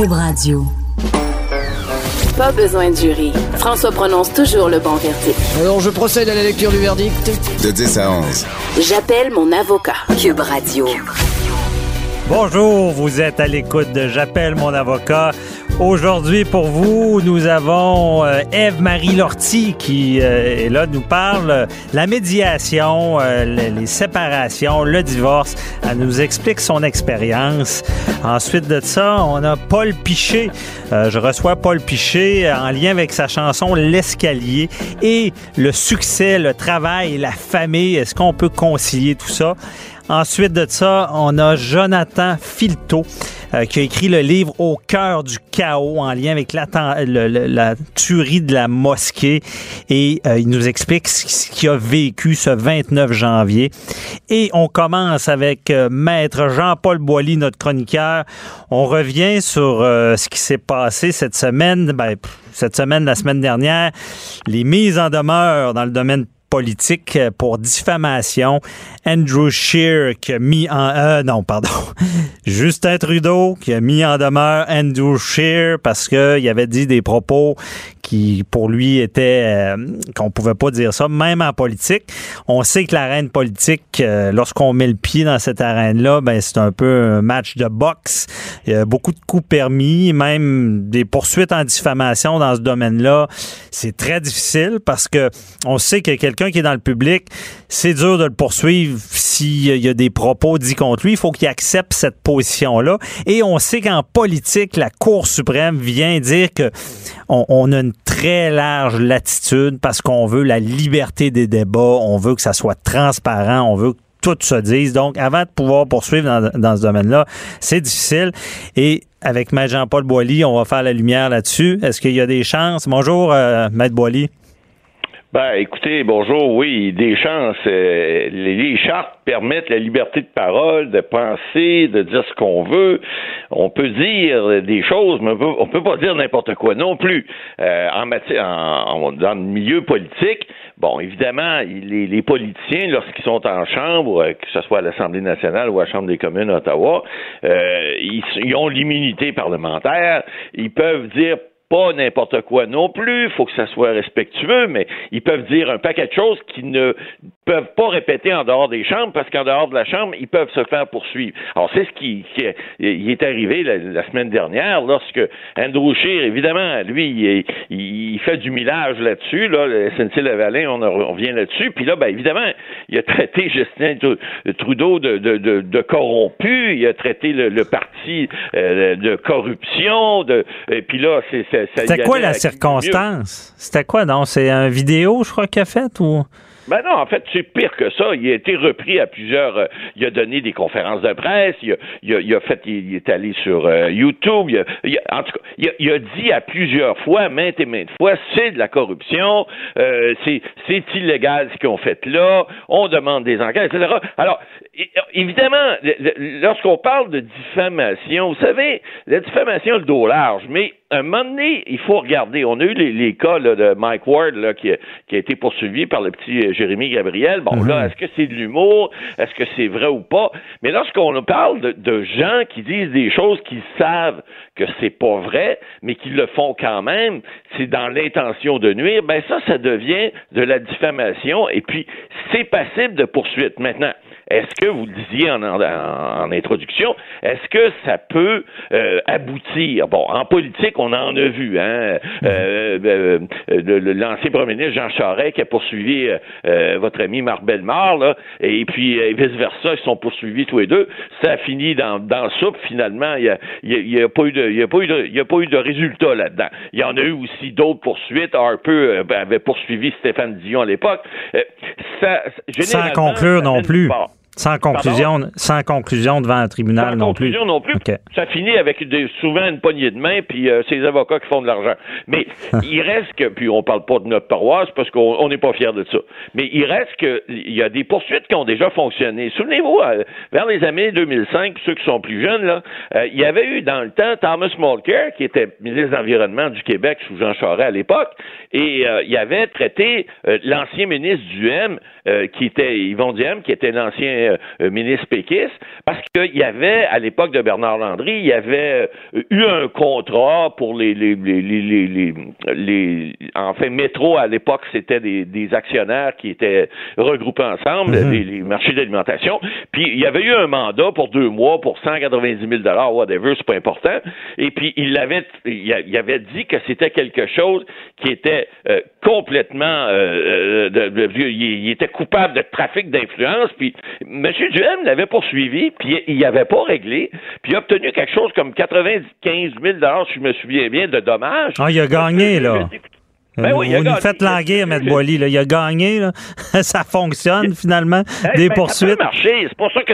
Cube Radio. Pas besoin de jury. François prononce toujours le bon verdict. Alors, je procède à la lecture du verdict. De 10 à 11. J'appelle mon avocat. Cube Radio. Bonjour, vous êtes à l'écoute de J'appelle mon avocat. Aujourd'hui, pour vous, nous avons euh, Ève-Marie Lortie qui euh, est là, nous parle euh, la médiation, euh, les, les séparations, le divorce. Elle nous explique son expérience. Ensuite de ça, on a Paul Piché. Euh, je reçois Paul Piché en lien avec sa chanson L'escalier et le succès, le travail, la famille. Est-ce qu'on peut concilier tout ça? Ensuite de ça, on a Jonathan Filto euh, qui a écrit le livre Au cœur du chaos en lien avec la, la tuerie de la mosquée et euh, il nous explique ce qu'il a vécu ce 29 janvier. Et on commence avec euh, Maître Jean-Paul Boilly, notre chroniqueur. On revient sur euh, ce qui s'est passé cette semaine, ben, cette semaine, la semaine dernière, les mises en demeure dans le domaine politique pour diffamation. Andrew Scheer qui a mis en... euh, non, pardon. Justin Trudeau qui a mis en demeure Andrew Scheer parce qu'il avait dit des propos qui, pour lui, étaient... euh, qu'on pouvait pas dire ça, même en politique. On sait que l'arène politique, euh, lorsqu'on met le pied dans cette arène-là, ben c'est un peu un match de boxe. Il y a beaucoup de coups permis, même des poursuites en diffamation dans ce domaine-là. C'est très difficile parce que on sait que quelqu'un qui est dans le public, c'est dur de le poursuivre s'il y a des propos dits contre lui. Il faut qu'il accepte cette position-là. Et on sait qu'en politique, la Cour suprême vient dire que on, a une très large latitude parce qu'on veut la liberté des débats, on veut que ça soit transparent, on veut que tout se dise. Donc, avant de pouvoir poursuivre dans, dans ce domaine-là, c'est difficile. Et avec Maître Jean-Paul Boilly, on va faire la lumière là-dessus. Est-ce qu'il y a des chances? Bonjour, euh, Maître Boilly. Ben, écoutez, bonjour, oui, des chances. euh, les, chartes permettent la liberté de parole, de penser, de dire ce qu'on veut. On peut dire des choses, mais on peut, on peut pas dire n'importe quoi non plus. Euh, en matière, en- en- dans le milieu politique, bon, évidemment, les, les politiciens, lorsqu'ils sont en chambre, euh, que ce soit à l'Assemblée nationale ou à la Chambre des communes à Ottawa, euh, ils, ils ont l'immunité parlementaire. Ils peuvent dire pas n'importe quoi non plus, il faut que ça soit respectueux, mais ils peuvent dire un paquet de choses qui ne peuvent pas répéter en dehors des chambres, parce qu'en dehors de la chambre, ils peuvent se faire poursuivre. Alors, c'est ce qui, qui est, arrivé la, la semaine dernière, lorsque Andrew Scheer, évidemment, lui, il, fait du millage là-dessus, là, le SNC-Lavalin, on, en revient là-dessus, puis là, ben, évidemment, il a traité Justin Tru- Trudeau de, de, de, de corrompu, il a traité le, le parti euh, de corruption, de, et puis là, c'est... C'était quoi la circonstance? C'était quoi, non? C'est une vidéo, je crois, qu'il a faite ou? Ben non, en fait, c'est pire que ça. Il a été repris à plusieurs. euh, il a donné des conférences de presse. Il a, il a, il a fait. Il, est allé sur euh, YouTube. Il a, il a- en tout cas, il a, dit à plusieurs fois, maintes et maintes fois, c'est de la corruption. euh, c'est illégal ce qu'ils ont fait là. On demande des enquêtes, etc. Alors, évidemment, le- le- lorsqu'on parle de diffamation, vous savez, la diffamation a le dos large, mais à un moment donné, il faut regarder. On a eu les, les cas là, de Mike Ward là, qui, a, qui a été poursuivi par le petit euh, Jérémy Gabriel. Bon, là, est-ce que c'est de l'humour? Est-ce que c'est vrai ou pas? Mais lorsqu'on parle de, de gens qui disent des choses qu'ils savent que c'est pas vrai, mais qui le font quand même, c'est dans l'intention de nuire, ben ça, ça devient de la diffamation et puis c'est passible de poursuite. Maintenant, est-ce que, vous le disiez en, en- en introduction, est-ce que ça peut euh, aboutir? Bon, en politique, on en a vu, hein? Euh, euh, euh, le- le- L'ancien premier ministre Jean Charest qui a poursuivi euh, euh, votre ami Marc Bellemare, là, et puis euh, vice-versa, ils sont poursuivis tous les deux. Ça a fini dans, dans la soupe, finalement. Il n'y a, y a- y a pas eu de, il y a pas eu de, il y a pas eu de résultat là-dedans. Il y en a eu aussi d'autres poursuites. Harper euh, avait poursuivi Stéphane Dion à l'époque. Euh, ça, Sans conclure non plus. part. Sans conclusion, sans conclusion devant un tribunal Sans non plus. conclusion non plus. Ça finit avec des- souvent une poignée de main, puis euh, c'est les avocats qui font de l'argent. Mais il reste que, puis on parle pas de notre paroisse parce qu'on on n'est pas fiers de ça. Mais il reste que il y a des poursuites qui ont déjà fonctionné. Souvenez-vous, euh, vers les années 2005, ceux qui sont plus jeunes là, euh, il y avait eu dans le temps Thomas Mulcair qui était ministre de l'environnement du Québec sous Jean Charest à l'époque, et euh, il avait traité l'ancien ministre du M, qui était Yvon Diem, qui était l'ancien anciens ministres péquistes, parce qu'il y avait, à l'époque de Bernard Landry, il y avait eu un contrat pour les, les, les, les, les, enfin, Métro, à l'époque, c'était des, des, actionnaires qui étaient regroupés ensemble, mhm. les, les, marchés d'alimentation, puis il y avait eu un mandat pour deux mois pour 190 000 whatever, c'est pas important, et puis il avait, il avait dit que c'était quelque chose qui était euh, complètement, euh, euh, de, il, était coupable de trafic d'influence, puis M. Duhem l'avait poursuivi, puis il avait pas réglé, puis il a obtenu quelque chose comme 95 000 si je me souviens bien, de dommages. Ah, il a gagné, là. Ben oui, vous nous faites languir, M. Boily. Il a gagné. Là. ça fonctionne, finalement. des ben, poursuites. Ça marcher. C'est pour ça que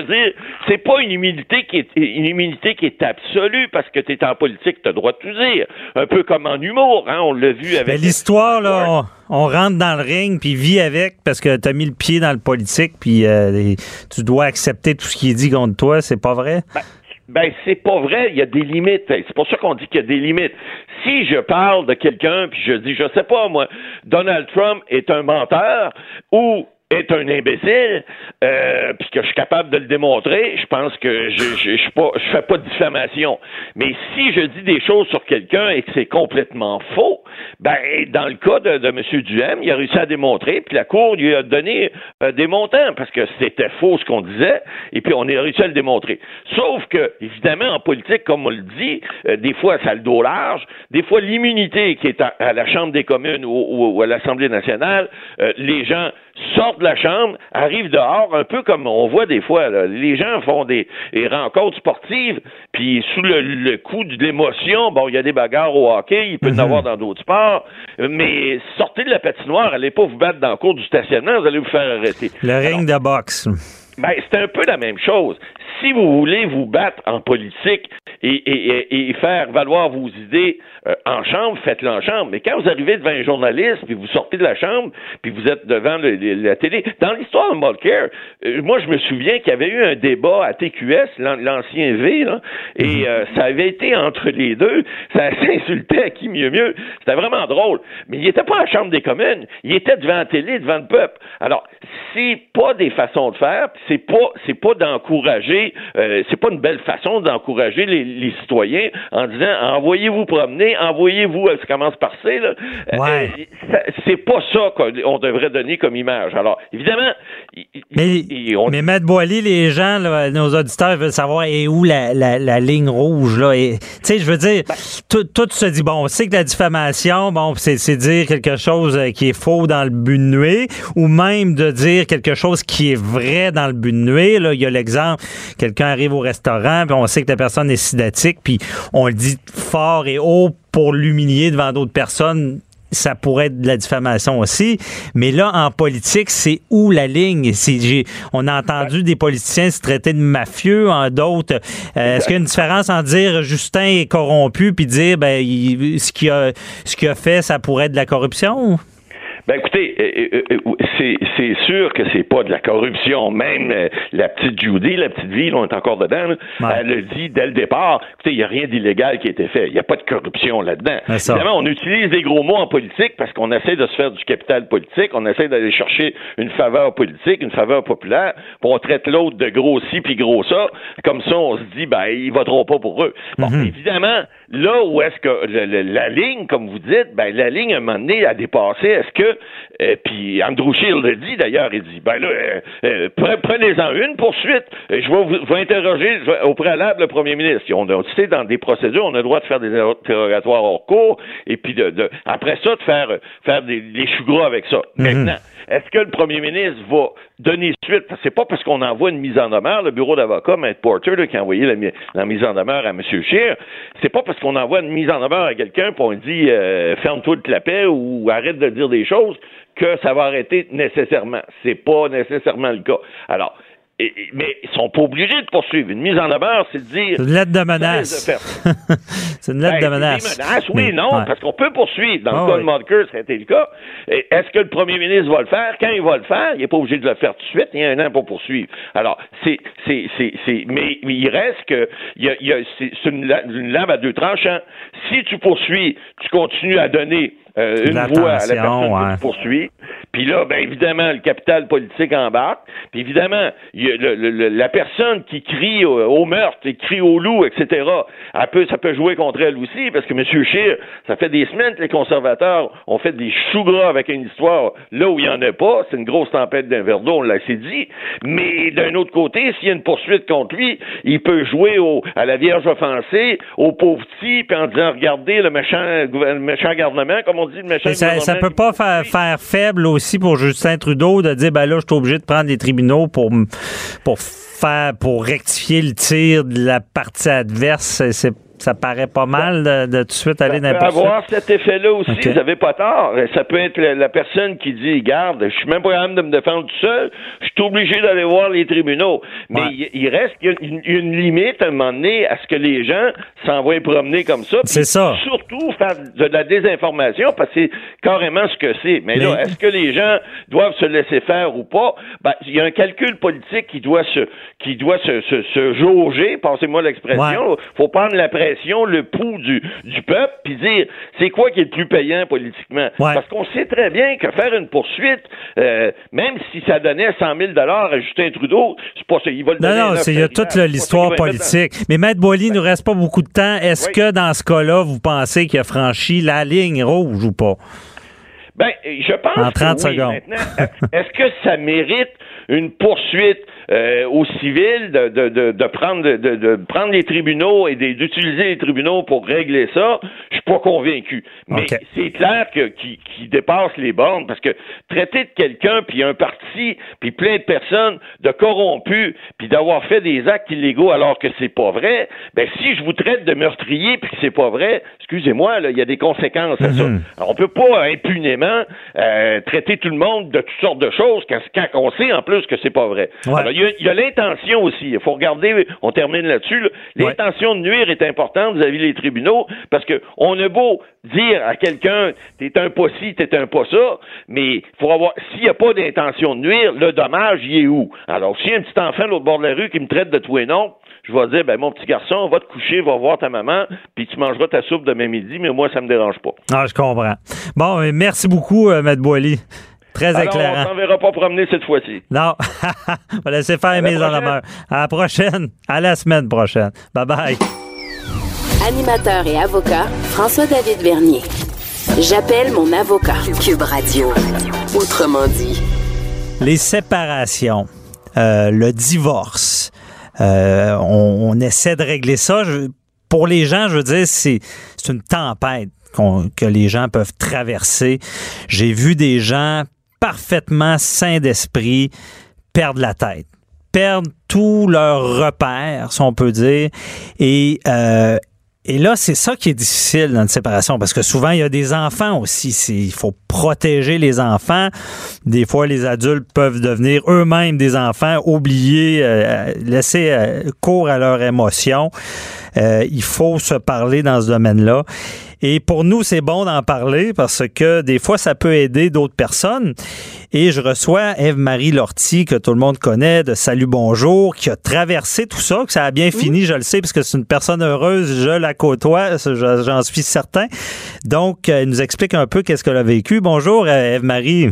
c'est pas une immunité qui est une immunité qui est absolue parce que tu es en politique, tu as le droit de tout dire. Un peu comme en humour, hein, on l'a vu avec. L'histoire, là, on, rentre dans le ring puis vit avec parce que tu as mis le pied dans le politique puis euh, tu dois accepter tout ce qui est dit contre toi. C'est pas vrai? Ben, c'est pas vrai, il y a des limites. C'est pour ça qu'on dit qu'il y a des limites. Si je parle de quelqu'un, puis je dis, je sais pas, moi, Donald Trump est un menteur, ou est un imbécile, euh, puis que je suis capable de le démontrer, je pense que je je, je, pas, je fais pas de diffamation. Mais si je dis des choses sur quelqu'un et que c'est complètement faux, ben dans le cas de, de M. Duhem, il a réussi à démontrer, puis la Cour lui a donné euh, des montants parce que c'était faux ce qu'on disait, et puis on a réussi à le démontrer. Sauf que, évidemment, en politique, comme on le dit, euh, des fois ça a le dos large, des fois l'immunité qui est à, la Chambre des communes ou, ou à l'Assemblée nationale, euh, les gens sortent de la chambre, arrivent dehors, un peu comme on voit des fois. Les gens font des, rencontres sportives, puis sous le, coup de l'émotion, bon, il y a des bagarres au hockey, il peut y en mhm. avoir dans d'autres sports, mais sortez de la patinoire, allez pas vous battre dans le cours du stationnement, vous allez vous faire arrêter. Le ring de boxe. Ben, c'est un peu la même chose. Si vous voulez vous battre en politique et, faire valoir vos idées euh, en chambre, faites-le en chambre. Mais quand vous arrivez devant un journaliste, puis vous sortez de la chambre, puis vous êtes devant la télé, dans l'histoire de Mulcair, euh, moi je me souviens qu'il y avait eu un débat à TQS, l'ancien V, là, et mhm. euh, ça avait été entre les deux, ça s'insultait à qui mieux mieux. C'était vraiment drôle. Mais il n'était pas à la Chambre des communes, il était devant la télé, devant le peuple. Alors, c'est pas des façons de faire, c'est pas c'est pas d'encourager, c'est pas une belle façon d'encourager les, les citoyens en disant envoyez-vous promener, envoyez-vous, ça commence par C, là. Ouais. Euh, c'est pas ça qu'on devrait donner comme image. Alors, évidemment, mais, mais Matt Boily, les gens, nos auditeurs veulent savoir et où la, la, ligne rouge, là. Tu sais, je veux dire, ben tout, tout, se dit, bon, on sait que la diffamation, bon, c'est dire quelque chose euh, qui est faux dans le but de nuer, ou même de dire quelque chose qui est vrai dans le but de nuer. Là, il y a l'exemple, quelqu'un arrive au restaurant, puis on sait que la personne est puis on le dit fort et haut pour l'humilier devant d'autres personnes, ça pourrait être de la diffamation aussi. Mais là, en politique, c'est où la ligne? On a entendu des politiciens se traiter de mafieux, en d'autres. Euh, est-ce qu'il y a une différence en dire Justin est corrompu puis dire ben, ce qu'il a, ce qu'il a fait, ça pourrait être de la corruption? Ben écoutez, euh, euh, euh, c'est, sûr que c'est pas de la corruption. Même la petite Judy, la petite ville, on est encore dedans. Elle le dit dès le départ. Écoutez, il n'y a rien d'illégal qui a été fait. Il n'y a pas de corruption là-dedans. Évidemment, on utilise des gros mots en politique parce qu'on essaie de se faire du capital politique. On essaie d'aller chercher une faveur politique, une faveur populaire. Puis on traite l'autre de gros ci puis gros ça. Comme ça, on se dit, ben, ils voteront pas pour eux. Bon, mhm. évidemment, là où est-ce que la ligne, comme vous dites, ben, la ligne, à un moment donné, a dépassé. Est-ce que euh, puis Andrew Shield le dit d'ailleurs, il dit ben là, euh, euh, prenez-en une poursuite. Je vais vous, interroger au préalable le premier ministre. On a cité dans des procédures, on a le droit de faire des interrogatoires hors cours, et puis de, après ça de faire faire des, choux gras avec ça. Mhm. Maintenant, est-ce que le premier ministre va donner suite? C'est pas parce qu'on envoie une mise en demeure, le bureau d'avocat, Matt Porter, qui a envoyé la, mise en demeure à M. Scheer, c'est pas parce qu'on envoie une mise en demeure à quelqu'un pour on dit ferme-toi le clapet ou arrête de dire des choses que ça va arrêter nécessairement. C'est pas nécessairement le cas. Alors, mais ils sont pas obligés de poursuivre. Une mise en demeure, c'est de dire. C'est une lettre de menace. c'est une lettre de menace. oui, non, parce qu'on peut poursuivre. Dans le ah cas de Marker, c'était le cas. Est-ce que le premier ministre va le faire? Quand il va le faire, il n'est pas obligé de le faire tout de suite. Il y a un an pour poursuivre. Alors, c'est, c'est, mais, il reste que, y a, y a c'est une, une lame à deux tranchants. Si tu poursuis, tu continues à donner une voix à la personne que tu poursuis, Puis là, ben évidemment, le capital politique embarque. Puis évidemment, la personne qui crie au, meurtre, qui crie au loup, etc., elle peut, ça peut jouer contre elle aussi, parce que M. Scheer, ça fait des semaines que les conservateurs ont fait des choux gras avec une histoire là où il n'y en a pas. C'est une grosse tempête d'un verre d'eau, on l'a assez dit. Mais d'un autre côté, s'il y a une poursuite contre lui, il peut jouer au, à la Vierge offensée, au pauvre petit, puis en disant, regardez le méchant, le méchant gouvernement, comme on dit, le méchant ça, ça peut pas faire, faire, faible aussi pour Justin Trudeau de dire, ben là, je suis obligé de prendre des tribunaux pour, pour faire, pour rectifier le tir de la partie adverse. C'est ça paraît pas mal de, tout de suite aller n'importe Ça peut avoir cet effet-là aussi, vous n'avez pas tort. Ça peut être la, personne qui dit, garde, je suis même pas capable de me défendre tout seul, je suis obligé d'aller voir les tribunaux. Mais il, reste une, une, limite à un moment donné à ce que les gens s'envoient promener comme ça. C'est ça. Surtout faire de la désinformation, parce que c'est carrément ce que c'est. Mais, là, est-ce que les gens doivent se laisser faire ou pas? Ben, il y a un calcul politique qui doit se, qui doit se, se, jauger, passez-moi l'expression. Faut prendre la pression le pouls du, du peuple, puis dire c'est quoi qui est le plus payant politiquement? Parce qu'on sait très bien que faire une poursuite, euh, même si ça donnait 100 000 à Justin Trudeau, c'est pas ça. Il va le non, non, il y a toute l'histoire politique. Mais Maître Boily, il nous reste pas beaucoup de temps. Est-ce que dans ce cas-là, vous pensez qu'il a franchi la ligne rouge ou pas? Ben, je pense. En 30 secondes. Est-ce que ça mérite une poursuite euh, aux civils de, de, de, de prendre de, de, prendre les tribunaux et d'utiliser les tribunaux pour régler ça, je suis pas convaincu. Mais c'est clair que qui, qui dépasse les bornes parce que traiter de quelqu'un puis un parti puis plein de personnes de corrompus puis d'avoir fait des actes illégaux alors que c'est pas vrai, ben si je vous traite de meurtrier puis que c'est pas vrai, excusez-moi là, il y a des conséquences à ça. Mhm. Alors, on peut pas impunément euh, traiter tout le monde de toutes sortes de choses quand, quand on sait en plus que c'est pas vrai y a, l'intention aussi. Il faut regarder, on termine là-dessus. L'intention de nuire est importante vis-à-vis des tribunaux parce que on a beau dire à quelqu'un t'es un pas ci, t'es un pas ça, mais faut avoir s'il n'y a pas d'intention de nuire, le dommage il est où? Alors, s'il y a un petit enfant l'autre bord de la rue qui me traite de tout et non, je vais dire, ben mon petit garçon, va te coucher, va voir ta maman, puis tu mangeras ta soupe demain midi, mais moi, ça me dérange pas. Ah, je comprends. Bon, merci beaucoup, euh, Boily. Très Alors, éclairant. On s'en verra pas promener cette fois-ci. Non. on va laisser faire mise en la À la prochaine. À la semaine prochaine. Bye bye. Animateur et avocat, François-David Vernier. J'appelle mon avocat. Cube Radio. Autrement dit. Les séparations, euh, le divorce, euh, on, essaie de régler ça. pour les gens, je veux dire, c'est une tempête que les gens peuvent traverser. J'ai vu des gens parfaitement sains d'esprit perdent la tête, perdent tous leurs repères, si on peut dire, et euh, et là, c'est ça qui est difficile dans une séparation, parce que souvent, il y a des enfants aussi. Il faut protéger les enfants. Des fois, les adultes peuvent devenir eux-mêmes des enfants, oublier, euh, laisser euh, cours à leurs émotions. il faut se parler dans ce domaine-là. Et pour nous, c'est bon d'en parler parce que des fois, ça peut aider d'autres personnes. Et je reçois Eve-Marie Lortie, que tout le monde connaît, de Salut Bonjour, qui a traversé tout ça, que ça a bien fini, je le sais, parce que c'est une personne heureuse, je la côtoie, j'en suis certain. Donc, elle nous explique un peu qu'est-ce qu'elle a vécu. Bonjour, Eve-Marie.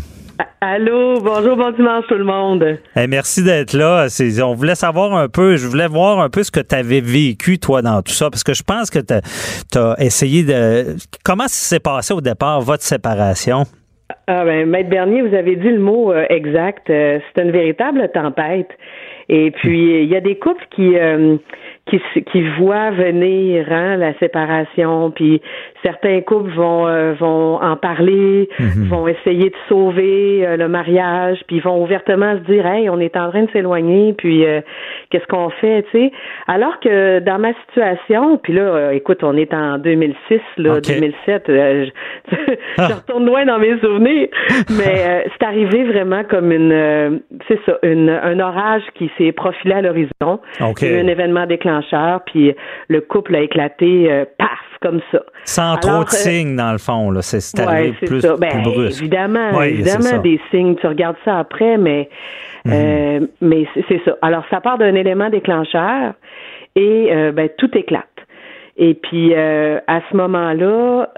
Allô, bonjour, bon dimanche tout le monde. merci d'être là. On voulait savoir un peu, je voulais voir un peu ce que tu avais vécu, toi, dans tout ça, parce que je pense que tu as, essayé de... Comment ça s'est passé au départ, votre séparation? Ah ben, Maître Bernier, vous avez dit le mot euh, exact. Euh, c'est une véritable tempête. Et puis, il y a des couples qui... Euh, qui, qui voient venir hein, la séparation, puis certains couples vont euh, vont en parler, mhm. vont essayer de sauver euh, le mariage, puis vont ouvertement se dire hey, on est en train de s'éloigner, puis euh, qu'est-ce qu'on fait, tu sais? Alors que dans ma situation, puis là, écoute, on est en 2006, là, 2007, je, je, retourne loin dans mes souvenirs, mais c'est arrivé vraiment comme une, c'est ça, une, un orage qui s'est profilé à l'horizon, un événement déclencheur, puis le couple a éclaté, paf, comme ça. Sans trop de euh, signes, dans le fond, là. C'est arrivé plus, ben, brusque. Évidemment, évidemment, des signes. Tu regardes ça après, mais, mhm. euh, mais c'est ça. Alors, ça part d'un élément déclencheur et euh, ben, tout éclate. Et puis, à ce moment-là,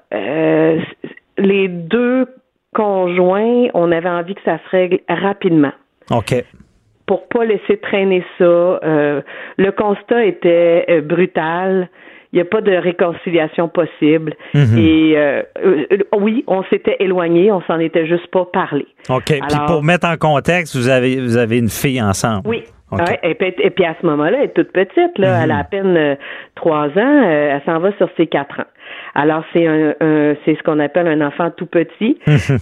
les deux conjoint, on avait envie que ça se règle rapidement. OK. Pour pas laisser traîner ça. Euh, le constat était euh, brutal. Il n'y a pas de réconciliation possible. Mhm. Et euh, euh, oui, on s'était éloigné, on s'en était juste pas parlé. OK. Puis pour mettre en contexte, vous avez, vous avez une fille ensemble. Oui. Ouais, et, puis, et puis à ce moment-là, elle est toute petite, là, elle a à peine euh, trois ans, elle s'en va sur ses quatre ans. Alors c'est un, un- c'est ce qu'on appelle un enfant tout petit.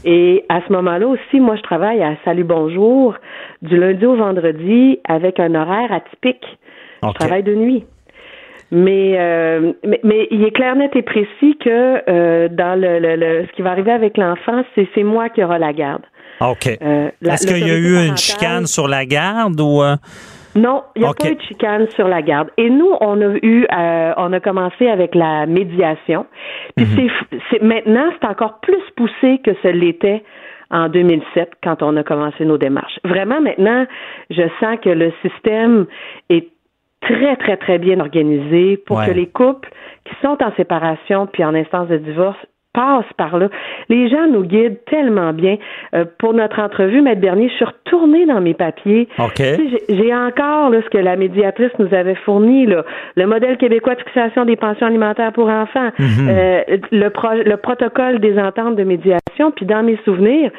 et à ce moment-là aussi, moi je travaille à Salut Bonjour du lundi au vendredi avec un horaire atypique. Je travaille de nuit. Mais, euh, mais, mais il est clair, net et précis que euh, dans le, le, le- ce qui va arriver avec l'enfant, c'est, c'est moi qui aura la garde. OK. Euh, Est-ce qu'il y a eu une chicane sur la garde ou. euh, Non, il n'y a pas eu de chicane sur la garde. Et nous, on a eu, euh, on a commencé avec la médiation. Puis c'est, c'est maintenant, c'est encore plus poussé que ce l'était en 2007 quand on a commencé nos démarches. Vraiment, maintenant, je sens que le système est très, très, très bien organisé pour Ouais. que les couples qui sont en séparation puis en instance de divorce passent par là. Les gens nous guident tellement bien. Euh, pour notre entrevue, Maître Bernier, je suis retournée dans mes papiers. OK. Tu sais, J'ai encore là, ce que la médiatrice nous avait fourni, là, le modèle québécois de fixation des pensions alimentaires pour enfants, euh, le, pro- le protocole des ententes de médiation. Puis dans mes souvenirs,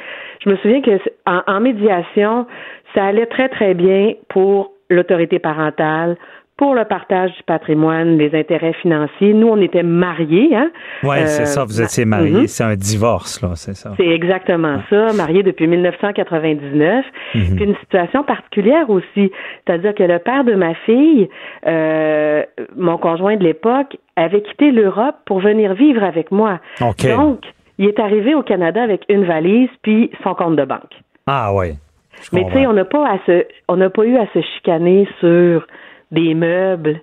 je me souviens que en, en médiation, ça allait très très bien pour l'autorité parentale, pour le partage du patrimoine, les intérêts financiers. Nous, on était mariés, hein. Oui, c'est Euh, ça, vous étiez mariés. Mhm. C'est un divorce, là, c'est ça. C'est exactement ça, marié depuis 1999. Mhm. Puis une situation particulière aussi, c'est-à-dire que le père de ma fille, euh, mon conjoint de l'époque, avait quitté l'Europe pour venir vivre avec moi. Donc, il est arrivé au Canada avec une valise puis son compte de banque. Ah, oui. Mais tu sais, on n'a pas à se, on n'a pas eu à se chicaner sur des meubles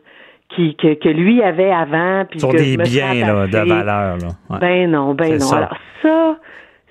qui, que, que lui avait avant. Puis Sur que des biens là, de valeur. Là. Ouais. Ben non, ben non. ça. Alors ça,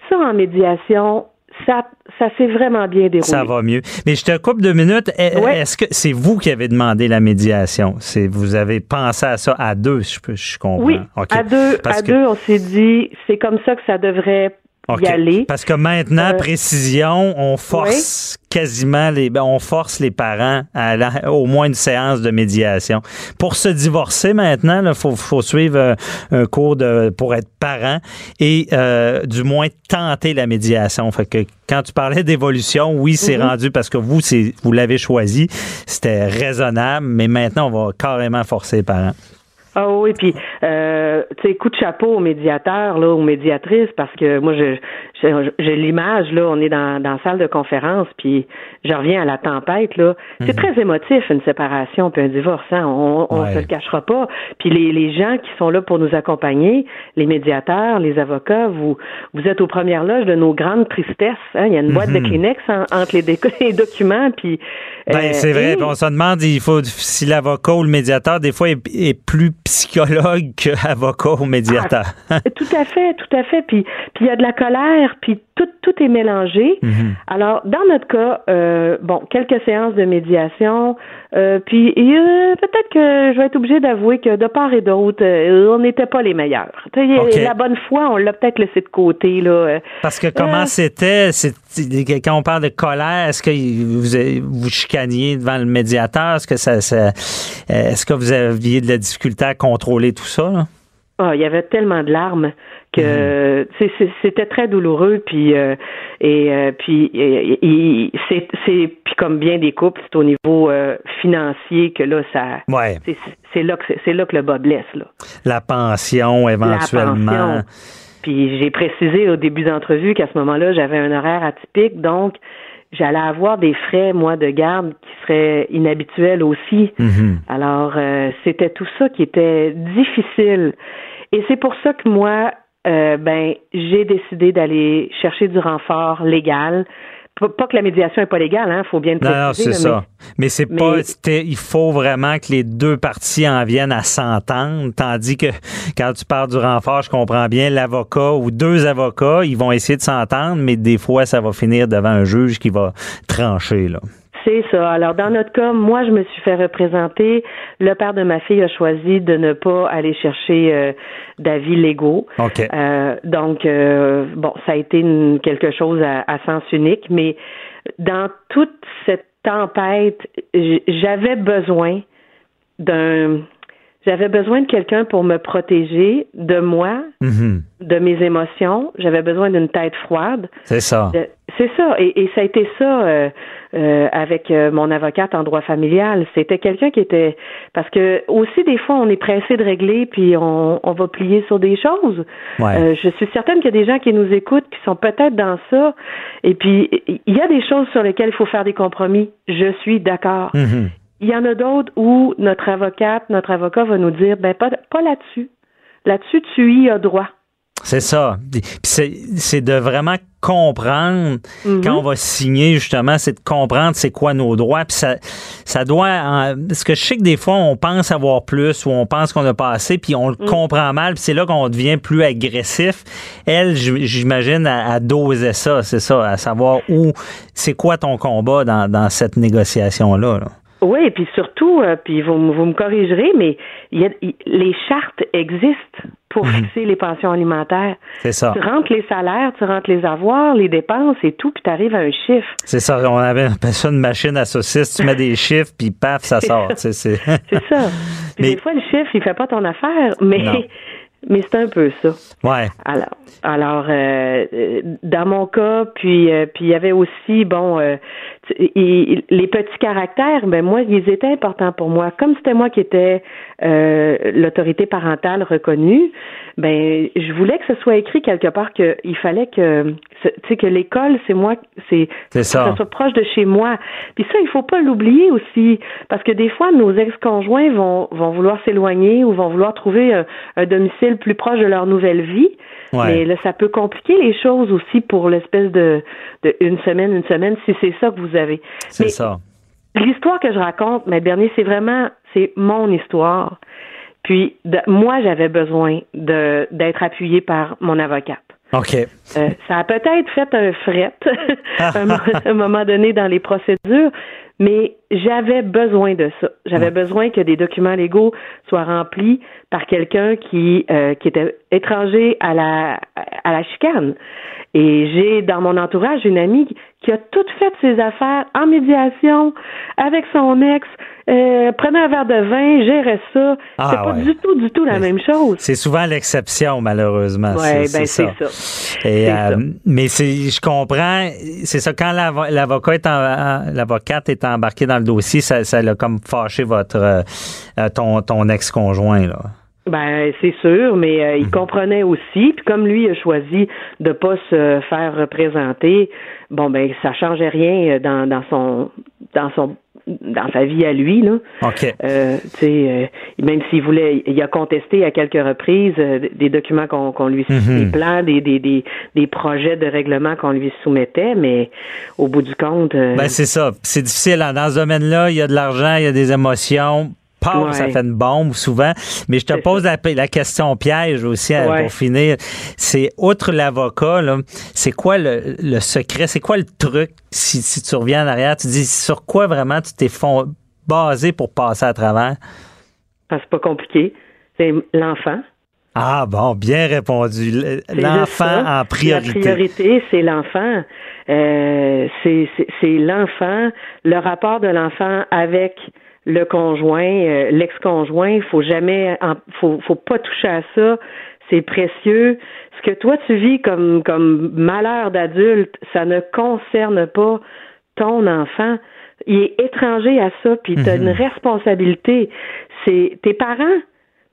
ça en médiation, ça, ça s'est vraiment bien déroulé. Ça va mieux. Mais je te coupe deux minutes. Est- Ouais. Est-ce que c'est vous qui avez demandé la médiation? C'est vous avez pensé à ça à deux, je, peux- je comprends. Oui, à deux, Parce à que- deux, on s'est dit, c'est comme ça que ça devrait OK. y aller. Parce que maintenant, Euh, précision, on force quasiment les, ben, on force les parents à aller au moins une séance de médiation. Pour se divorcer maintenant, il faut, faut suivre euh, un cours de, pour être parent et euh, du moins tenter la médiation. Fait que quand tu parlais d'évolution, oui, c'est Mhm. rendu parce que vous, vous l'avez choisi. C'était raisonnable, mais maintenant, on va carrément forcer les parents. Ah oui, puis euh, tu sais, coup de chapeau aux médiateurs, là, aux médiatrices, parce que moi, je je- j'ai l'image, là, on est dans, dans la salle de conférence, puis je reviens à la tempête, là. C'est très émotif, une séparation puis un divorce, hein. On, on Ouais. se le cachera pas. Puis les, les gens qui sont là pour nous accompagner, les médiateurs, les avocats, vous vous êtes aux premières loges de nos grandes tristesses. Hein. Il y a une boîte de Kleenex en- entre les, documents, puis Ben, euh, c'est vrai. et- on se demande il faut, si l'avocat ou le médiateur, des fois, est, est plus psychologue qu'avocat ou médiateur. Tout à fait, tout à fait. Puis puis il y a de la colère, puis tout tout est mélangé. Mhm. Alors dans notre cas, euh, bon, quelques séances de médiation, euh, puis euh, peut-être que je vais être obligée d'avouer que de part et d'autre, euh, on n'était pas les meilleurs. La bonne foi, on l'a peut-être laissé de côté là. Parce que comment c'était, quand on parle de colère, est-ce que vous vous chicaniez devant le médiateur? Est-ce que ça, ça- est-ce que vous aviez de la difficulté à contrôler tout ça? là? Ah, il y avait tellement de larmes que c'est- c'était très douloureux puis euh, et euh, puis et- et- c'est puis comme bien des couples c'est au niveau euh, financier que là ça Ouais. c'est c'est là que c'est- là que le bas blesse là La pension, éventuellement. la pension puis j'ai précisé au début d'entrevue qu'à ce moment-là j'avais un horaire atypique donc j'allais avoir des frais moi de garde qui seraient inhabituels aussi Mhm. alors, euh, c'était tout ça qui était difficile. Et c'est pour ça que moi, euh, ben, j'ai décidé d'aller chercher du renfort légal. Pas que la médiation n'est pas légale, hein, faut bien le Non, non, préciser. c'est ça. Mais c'est pas. Il faut vraiment que les deux parties en viennent à s'entendre. Tandis que quand tu parles du renfort, je comprends bien, l'avocat ou deux avocats, ils vont essayer de s'entendre, mais des fois, ça va finir devant un juge qui va trancher. Là. C'est ça. Alors, dans notre cas, moi, je me suis fait représenter. Le père de ma fille a choisi de ne pas aller chercher euh, d'avis légaux. OK. Euh, donc, euh, bon, ça a été une- quelque chose à, à sens unique, mais dans toute cette tempête, j'avais besoin d'un... J'avais besoin de quelqu'un pour me protéger de moi, Mhm. de mes émotions. J'avais besoin d'une tête froide. C'est ça. C'est ça, et, et ça a été ça euh, euh, avec euh, mon avocate en droit familial. C'était quelqu'un qui était parce que aussi des fois on est pressé de régler puis on, on va plier sur des choses. Ouais. Euh, je suis certaine qu'il y a des gens qui nous écoutent qui sont peut-être dans ça. Et puis il y a des choses sur lesquelles il faut faire des compromis. Je suis d'accord. Mhm. Il y en a d'autres où notre avocate, notre avocat va nous dire ben pas pas là-dessus. Là-dessus tu y as droit. C'est ça. C'est c'est de vraiment comprendre Mhm. quand on va signer justement, c'est de comprendre c'est quoi nos droits. Puis ça, ça doit. parce que je sais que des fois on pense avoir plus ou on pense qu'on a pas assez, puis on le Mm. comprend mal. Puis c'est là qu'on devient plus agressif. Elle, j'imagine, à, doser ça, c'est ça, à savoir où, c'est quoi ton combat dans, dans cette négociation là. là? Oui, et puis surtout, euh, puis vous, vous me corrigerez, mais y a, les chartes existent pour fixer les pensions alimentaires. C'est ça. Tu rentres les salaires, tu rentres les avoirs, les dépenses et tout, puis tu arrives à un chiffre. C'est ça. On avait ça une machine à saucisses. Tu mets des chiffres, puis paf, ça sort. C'est- C'est ça. Puis Mais- des fois, le chiffre, il fait pas ton affaire, mais, Non. mais c'est un peu ça. ouais. Alors, alors euh, euh, dans mon cas, puis euh, puis il y avait aussi bon euh, il- les petits caractères, ben moi ils étaient importants pour moi. Comme c'était moi qui étais euh, l'autorité parentale reconnue, ben je voulais que ce soit écrit quelque part que il fallait que tu sais que l'école c'est moi c'est C'est ça. que ça soit proche de chez moi. Puis ça il faut pas l'oublier aussi parce que des fois nos ex-conjoints vont vont vouloir s'éloigner ou vont vouloir trouver un, un domicile plus proche de leur nouvelle vie. Ouais. Mais là, ça peut compliquer les choses aussi pour l'espèce de, de une semaine, une semaine, si c'est ça que vous avez. C'est ça. L'histoire que je raconte, mais dernier, c'est vraiment, c'est mon histoire. Puis de- moi, j'avais besoin de d'être appuyée par mon avocate. OK. Euh, ça a peut-être fait un fret à un moment donné dans les procédures, mais j'avais besoin de ça. J'avais besoin que des documents légaux soient remplis par quelqu'un qui euh, qui était étranger à la à la chicane. Et j'ai dans mon entourage une amie qui a toutes fait ses affaires en médiation avec son ex, euh, prenait un verre de vin, gérait ça. Ah, c'est pas ouais. du tout, du tout la même chose. C'est souvent l'exception, malheureusement. C'est- ben c'est ça. Et, euh, ça. mais je comprends. C'est ça. Quand l'avo- l'avocat est en- en- l'avocate est embarquée dans le dossier, ça, ça l'a comme fâché votre euh, euh, ton, ton ex-conjoint là. Ben, c'est sûr, mais euh, il comprenait aussi. Puis comme lui a choisi de pas se faire représenter, bon ben ça changeait rien dans, dans son dans son dans sa vie à lui là. Ok. Euh, tu sais, euh, même s'il voulait, il a contesté à quelques reprises euh, des documents qu'on lui, Mhm. des plans, des, des, des, des projets de règlement qu'on lui soumettait, mais au bout du compte, euh, Ben c'est ça. C'est difficile. hein. Dans ce domaine-là, il y a de l'argent, il y a des émotions. Ouais. ça fait une bombe souvent. Mais je te pose la, la question piège aussi euh, Ouais. pour finir. C'est outre l'avocat, là, c'est quoi le, le secret? C'est quoi le truc si, si tu reviens en arrière? Tu dis sur quoi vraiment tu t'es fond- basé pour passer à travers? ah, c'est pas compliqué. C'est l'enfant. Ah bon, bien répondu. L'enfant en priorité. La priorité, c'est l'enfant. Euh, c'est l'enfant, le rapport de l'enfant avec le conjoint, euh, l'ex-conjoint. Faut jamais, en- faut, faut pas toucher à ça. C'est précieux. Ce que toi tu vis comme comme malheur d'adulte, ça ne concerne pas ton enfant. Il est étranger à ça, puis tu as une responsabilité. C'est tes parents,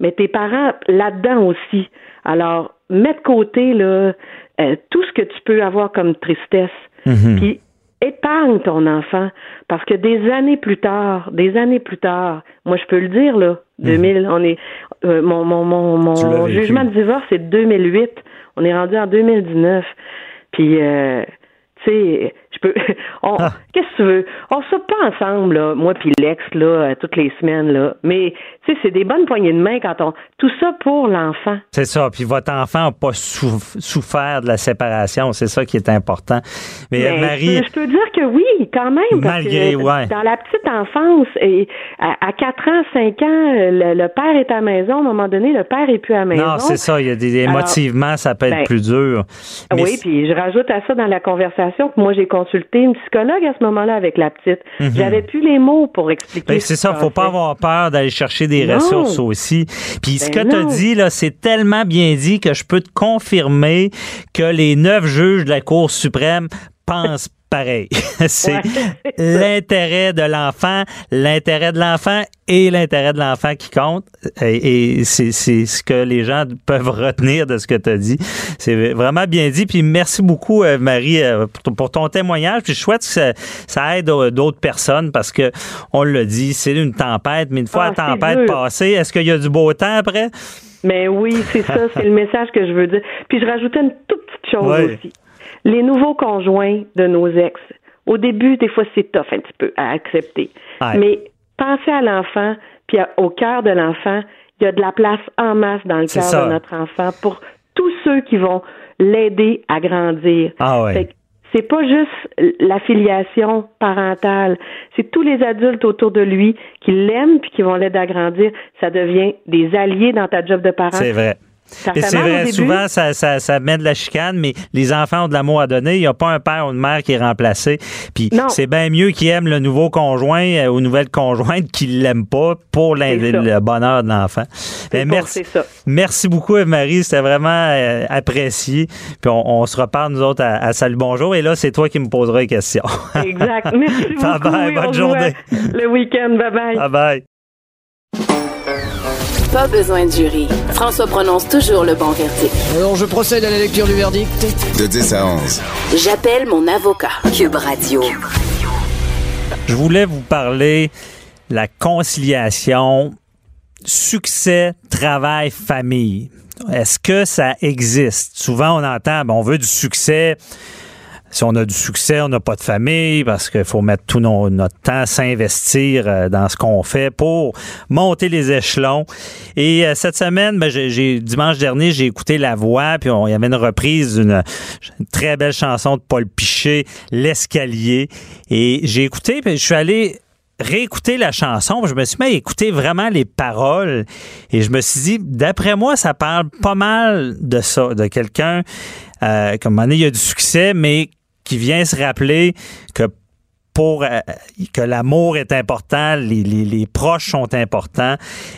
mais tes parents là-dedans aussi. Alors, mets de côté là euh, tout ce que tu peux avoir comme tristesse, Mhm. puis épargne ton enfant, parce que des années plus tard, des années plus tard, moi je peux le dire là, 2000, on est euh, mon mon mon, Mhm. Mon jugement de divorce c'est 2008, on est rendu en 2019, puis euh, tu sais, je peux. On, Ah. Qu'est-ce que tu veux? On sort pas ensemble, là, moi puis l'ex, là, euh, toutes les semaines, là. Mais, tu sais, c'est des bonnes poignées de main quand on. Tout ça pour l'enfant. C'est ça. Puis votre enfant n'a pas souf- souffert de la séparation. C'est ça qui est important. Mais, Mais Marie, je, peux, dire que oui, quand même. Parce Malgré, que ouais. Dans la petite enfance, et à, à 4 ans, 5 ans, le, le père est à la maison. À un moment donné, le père est plus à la maison. non, c'est ça. Il y a des, Alors, émotivement, ça peut être ben, plus dur. Mais oui, puis je rajoute à ça dans la conversation que moi j'ai consulté une psychologue à ce moment-là avec la petite. J'avais plus les mots pour expliquer. Ben, ce c'est qui ça, faut pas avoir peur d'aller chercher des Non. ressources aussi. Puis ce Ben que tu as dit, là, c'est tellement bien dit que je peux te confirmer que les neuf juges de la Cour suprême pensent pareil. c'est Ouais. l'intérêt de l'enfant, l'intérêt de l'enfant et l'intérêt de l'enfant qui compte. Et, et c'est c'est ce que les gens peuvent retenir de ce que tu as dit. C'est vraiment bien dit. Puis merci beaucoup, euh, Marie, euh, pour ton- témoignage. Puis je souhaite que ça, ça aide d'autres personnes parce que on l'a dit, c'est une tempête, mais une fois Ah, la tempête passée, est-ce qu'il y a du beau temps après? Mais oui, c'est ça, c'est le message que je veux dire. Puis je rajoutais une toute petite chose Ouais. aussi. Les nouveaux conjoints de nos ex, au début, des fois, c'est tough un petit peu à accepter. Ouais. Mais pensez à l'enfant, puis au cœur de l'enfant, il y a de la place en masse dans le cœur de notre enfant pour tous ceux qui vont l'aider à grandir. Ah ouais. C'est pas juste la filiation parentale, c'est tous les adultes autour de lui qui l'aiment puis qui vont l'aider à grandir. Ça devient des alliés dans ta job de parent. C'est vrai. Et c'est vrai, souvent, ça, ça, ça met de la chicane, mais les enfants ont de l'amour à donner. Il n'y a pas un père ou une mère qui est remplacé. Puis c'est bien mieux qu'ils aiment le nouveau conjoint euh, ou nouvelle conjointe qu'ils l'aiment pas pour le bonheur de l'enfant. Ben, bon, merci, ça. merci beaucoup, Eve-Marie. C'était vraiment euh, apprécié. Puis on, on se reparle, nous autres, à, à Salut Bonjour. Et là, c'est toi qui me poseras les questions. Exact. Merci beaucoup. Bye bye, Oui, bonne journée. Le week-end. Bye bye. bye bye. Pas besoin de jury. François prononce toujours le bon verdict. Alors je procède à la lecture du verdict. De 10 à 11. J'appelle mon avocat. Cube Radio. Je voulais vous parler la conciliation succès, travail, famille. Est-ce que ça existe? Souvent, on entend, ben, on veut du succès. Si on a du succès, on n'a pas de famille parce qu'il faut mettre tout notre temps, s'investir euh, dans ce qu'on fait pour monter les échelons. Et euh, cette semaine, ben, j'ai, dimanche dernier, j'ai écouté La Voix, puis on- il y avait une reprise d'une une très belle chanson de Paul Piché, L'escalier. Et j'ai écouté, puis je suis allé réécouter la chanson, je me suis mis à écouter vraiment les paroles et je me suis dit, d'après moi, ça parle pas mal de ça, de quelqu'un, euh, comme moment donné, il y a du succès, mais qui vient se rappeler que pour euh, que l'amour est important, les, les- les proches sont importants.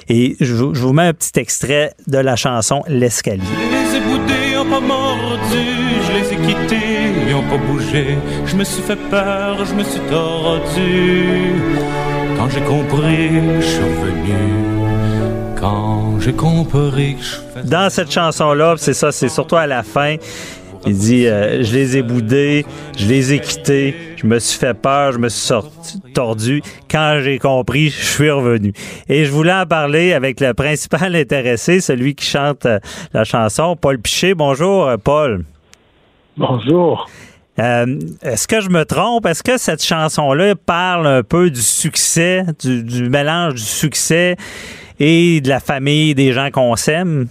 Et je, vous- je vous mets un petit extrait de la chanson L'escalier. Je les ai boudés, ont pas mordu, je les ai quittés, ils ont pas bougé. Je me suis fait peur, je me suis tordu. Quand j'ai compris, je suis revenu. Quand j'ai compris que je faisais Dans cette chanson-là, c'est ça, c'est surtout à la fin. Il dit euh, Je les ai boudés, je les ai quittés, je me suis fait peur, je me suis sorti, tordu. Quand j'ai compris, je suis revenu. Et je voulais en parler avec le principal intéressé, celui qui chante euh, la chanson, Paul Piché. Bonjour, euh, Paul. Bonjour. Euh, Est-ce que je me trompe? Est-ce que cette chanson-là parle un peu du succès, du, du mélange du succès et de la famille, des gens qu'on s'aime?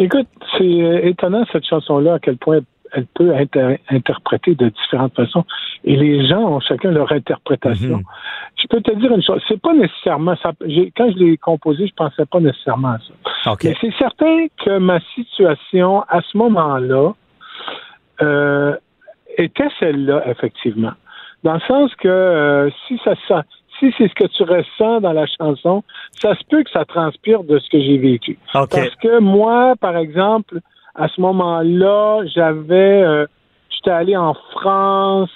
Écoute, c'est euh, étonnant cette chanson-là à quel point elle peut être interprétée de différentes façons. Et les gens ont chacun leur interprétation. Mhm. Je peux te dire une chose, c'est pas nécessairement ça. Quand je l'ai composé, je pensais pas nécessairement à ça. Mais c'est certain que ma situation à ce moment-là euh, était celle-là, effectivement. Dans le sens que euh, si ça, ça si c'est ce que tu ressens dans la chanson, ça se peut que ça transpire de ce que j'ai vécu. Parce que moi, par exemple, à ce moment-là, j'avais, euh, j'étais allé en France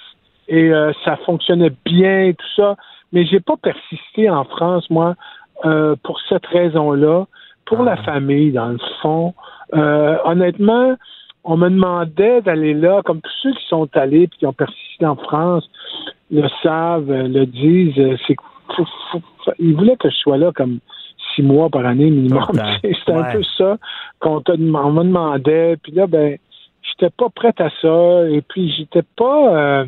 et euh, ça fonctionnait bien, tout ça, mais j'ai pas persisté en France, moi, euh, pour cette raison-là, pour la famille, dans le fond. Honnêtement, on me demandait d'aller là, comme tous ceux qui sont allés puis qui ont persisté en France le savent, euh, le disent, euh, c'est ils voulaient que je sois là comme six mois par année minimum. C'était ouais. un peu ça qu'on on me demandait. Puis là, ben, j'étais pas prête à ça. Et puis, j'étais pas. Euh,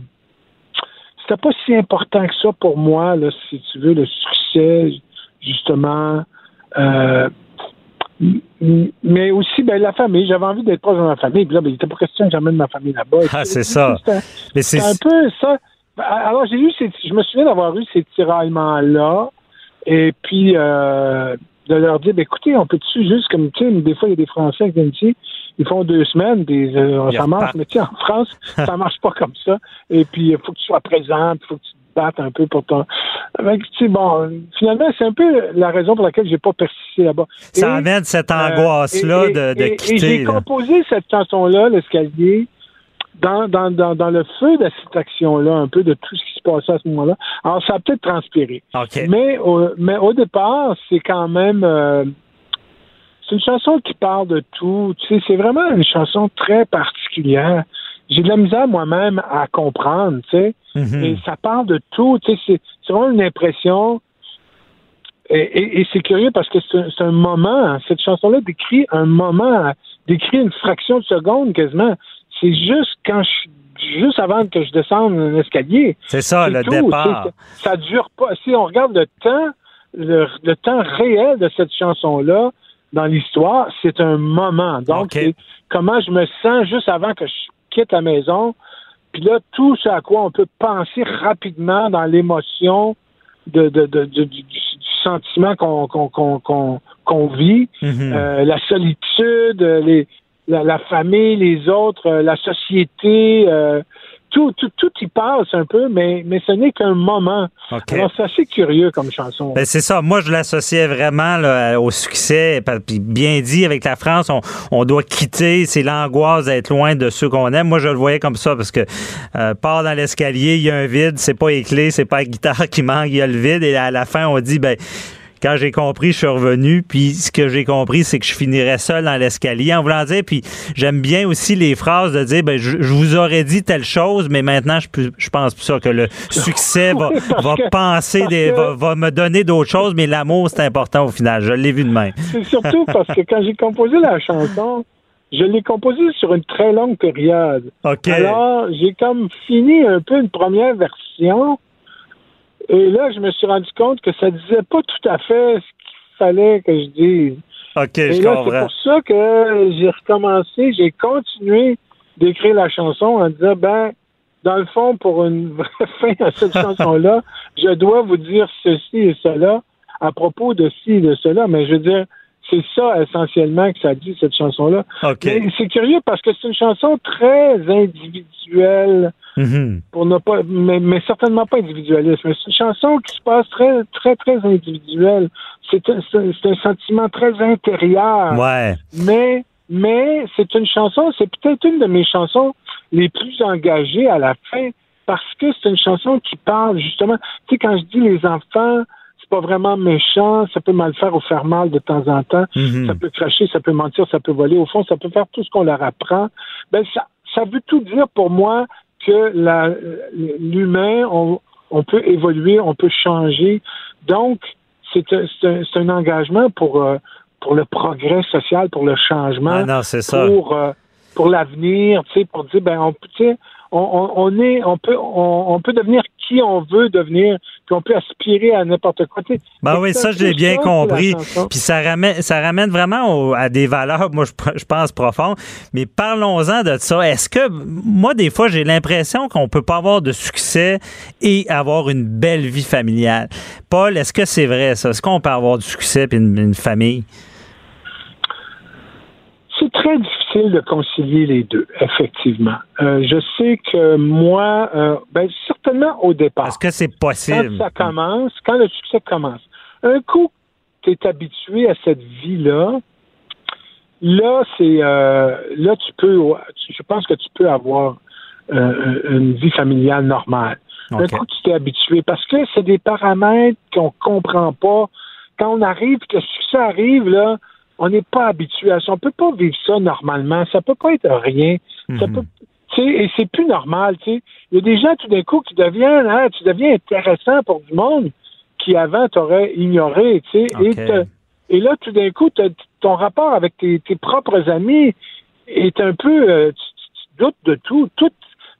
c'était pas si important que ça pour moi, là, si tu veux, le succès, justement. Euh, mais aussi, ben, la famille. J'avais envie d'être proche de ma famille. Puis là, ben, il n'était pas question que j'amène ma famille là-bas. Ah, c'est ça. C'est un peu ça. Ben, alors, j'ai eu ces, je me souviens d'avoir eu ces tiraillements-là. Et puis, euh, de leur dire, ben, écoutez, on peut-tu juste, comme, tu sais, des fois, il y a des Français qui viennent ici, ils font deux semaines, des, euh, ça marche, mais tu sais, en France, ça marche pas comme ça. Et puis, il faut que tu sois présent, il faut que tu un peu pour ton... Avec, tu sais, bon, finalement, c'est un peu la raison pour laquelle j'ai pas persisté là-bas. Ça amène cette euh, angoisse-là de, de quitter. Et j'ai composé cette chanson-là, l'escalier, dans, dans, dans, dans, le feu de cette action-là, un peu de tout ce qui se passait à ce moment-là. Alors, ça a peut-être transpiré. Mais, au, mais au départ, c'est quand même... Euh, c'est une chanson qui parle de tout. Tu sais, c'est vraiment une chanson très particulière. J'ai de la misère moi-même à comprendre, tu sais. Mm-hmm. Et ça parle de tout. Tu sais, c'est vraiment une impression. Et, et, c'est curieux parce que c'est un, moment. Cette chanson-là décrit un moment, décrit une fraction de seconde quasiment. C'est juste quand je juste avant que je descende un escalier. C'est ça, le départ. Ça dure pas. Si on regarde le temps, le, temps réel de cette chanson-là dans l'histoire, c'est un moment. Donc, comment je me sens juste avant que je quitte la maison. Puis là, tout ce à quoi on peut penser rapidement dans l'émotion de, du, sentiment qu'on vit, mm-hmm. euh, la solitude, les, la, famille, les autres, euh, la société, euh, tout, tout, tout y passe un peu, mais, mais ce n'est qu'un moment. Alors, c'est assez curieux comme chanson. Ben, c'est ça. Moi, je l'associais vraiment au succès. Puis bien dit, avec la France, on, on doit quitter. C'est l'angoisse d'être loin de ceux qu'on aime. Moi, je le voyais comme ça parce que euh, part dans l'escalier, il y a un vide. C'est pas les clés, c'est pas la guitare qui manque, il y a le vide. Et à la fin, on dit, ben quand j'ai compris, je suis revenu. Puis ce que j'ai compris, c'est que je finirais seul dans l'escalier. En voulant dire, puis j'aime bien aussi les phrases de dire, ben, je, vous aurais dit telle chose, mais maintenant, je, je pense plus ça que le succès va, va penser, des, va, me donner d'autres choses, mais l'amour, c'est important au final. Je l'ai vu de même. C'est surtout parce que quand j'ai composé la chanson, je l'ai composée sur une très longue période. Alors, j'ai comme fini un peu une première version et là, je me suis rendu compte que ça disait pas tout à fait ce qu'il fallait que je dise. OK, Et je là, C'est pour ça que j'ai recommencé, j'ai continué d'écrire la chanson en disant, ben, dans le fond, pour une vraie fin à cette chanson-là, je dois vous dire ceci et cela à propos de ci et de cela. Mais je veux dire, c'est ça essentiellement que ça dit, cette chanson-là. C'est curieux parce que c'est une chanson très individuelle. Mm-hmm. Pour ne pas, mais, certainement pas individualiste. Mais c'est une chanson qui se passe très, très, très individuelle. C'est un, un, sentiment très intérieur. Ouais. Mais, mais c'est une chanson, c'est peut-être une de mes chansons les plus engagées à la fin parce que c'est une chanson qui parle justement, tu sais, quand je dis les enfants, c'est pas vraiment méchant, ça peut mal faire ou faire mal de temps en temps, mm-hmm. ça peut cracher, ça peut mentir, ça peut voler, au fond, ça peut faire tout ce qu'on leur apprend. Ben, ça, ça veut tout dire pour moi que l'humain, on, peut évoluer, on peut changer. Donc, c'est un, engagement pour, euh, pour le progrès social, pour le changement, ah pour, euh, pour l'avenir, tu sais, pour dire, ben, on, on, on, est, on peut, on, peut devenir qui on veut devenir, puis on peut aspirer à n'importe quoi. Ben oui, ça, j'ai bien compris. Puis ça ramène, ça ramène vraiment à des valeurs, moi, je, pense, profondes. Mais parlons-en de ça. Est-ce que, moi, des fois, j'ai l'impression qu'on peut pas avoir de succès et avoir une belle vie familiale. Paul, est-ce que c'est vrai, ça? Est-ce qu'on peut avoir du succès et une famille? C'est très difficile de concilier les deux, effectivement. Euh, je sais que moi, euh, ben, certainement au départ. Est-ce que c'est possible? Quand ça commence, quand le succès commence, un coup tu es habitué à cette vie-là, là, c'est euh, là tu peux je pense que tu peux avoir une vie familiale normale. Un coup tu t'es habitué parce que c'est des paramètres qu'on comprend pas. Quand on arrive, que le succès arrive, là, on n'est pas habitué à ça. On peut pas vivre ça normalement. Ça peut pas être rien. Ça mhm. peut, et c'est plus normal. Il y a des gens tout d'un coup qui deviennent, hein, tu deviens intéressant pour du monde qui avant t'aurais ignoré. Et, et là, tout d'un coup, ton rapport avec tes, propres amis est un peu, euh, doute de tout. Tout,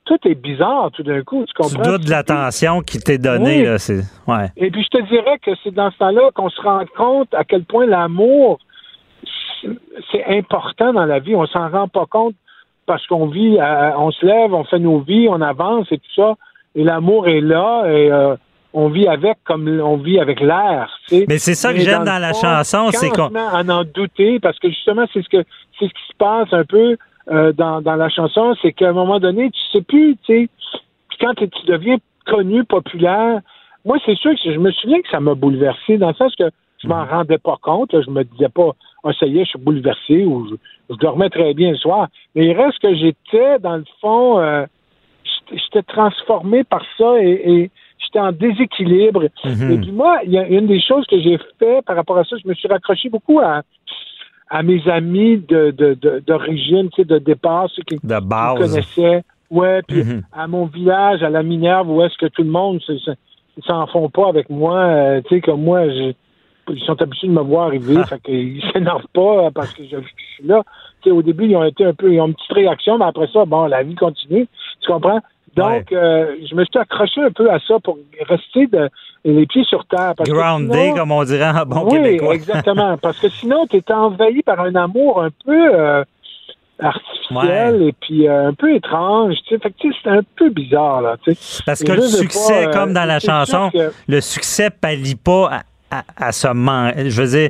tout est bizarre tout d'un coup. Tu Tu comprends? doutes de l'attention qui t'est donnée, Oui. là. C'est, ouais. Et puis je te dirais que c'est dans ce temps-là qu'on se rend compte à quel point l'amour, c'est- important dans la vie. On s'en rend pas compte parce qu'on vit, euh, on se lève, on fait nos vies, on avance et tout ça. Et l'amour est là et euh, on vit avec comme on vit avec l'air. tu sais. Mais c'est ça que j'aime dans la fond, chanson, c'est qu'on. à en douter, parce que justement, c'est ce que c'est ce qui se passe un peu euh, dans, dans la chanson, c'est qu'à un moment donné, tu sais plus, tu sais. Puis quand tu deviens connu, populaire, moi, c'est sûr que je me souviens que ça m'a bouleversé, dans le sens que je m'en rendais pas compte. là. je me disais pas, ah, ça y est, je suis bouleversé ou je, je dormais très bien le soir. Mais il reste que j'étais, dans le fond, euh, j'étais- transformé par ça et, et j'étais en déséquilibre. Mhm. Et puis moi, il y a une des choses que j'ai fait par rapport à ça, je me suis raccroché beaucoup à, à mes amis de, de, de- d'origine, tu sais, de départ, ceux qui, De qui me base. connaissaient. Ouais, puis Mhm. à mon village, à la Minerve, où est-ce que tout le monde s'en font pas avec moi, euh, tu sais, comme moi, je- ils sont habitués de me voir arriver, fait qu'ils s'énervent pas euh, parce que je, je suis là. Au début, ils ont été un peu, ils ont une petite réaction, mais après ça, bon, la vie continue, tu comprends? Donc, euh, je me suis accroché un peu à ça pour rester de, les pieds sur terre. Parce que sinon- comme on dirait en bon oui, québécois. exactement. Parce que sinon, tu es envahi par un amour un peu euh, artificiel et puis euh, un peu étrange. Tu sais, fait que c'est un peu bizarre là. Tu sais. Parce que le succès, pas, comme dans la chanson, que- le succès pallie pas à, à, à ce manque. Je veux dire,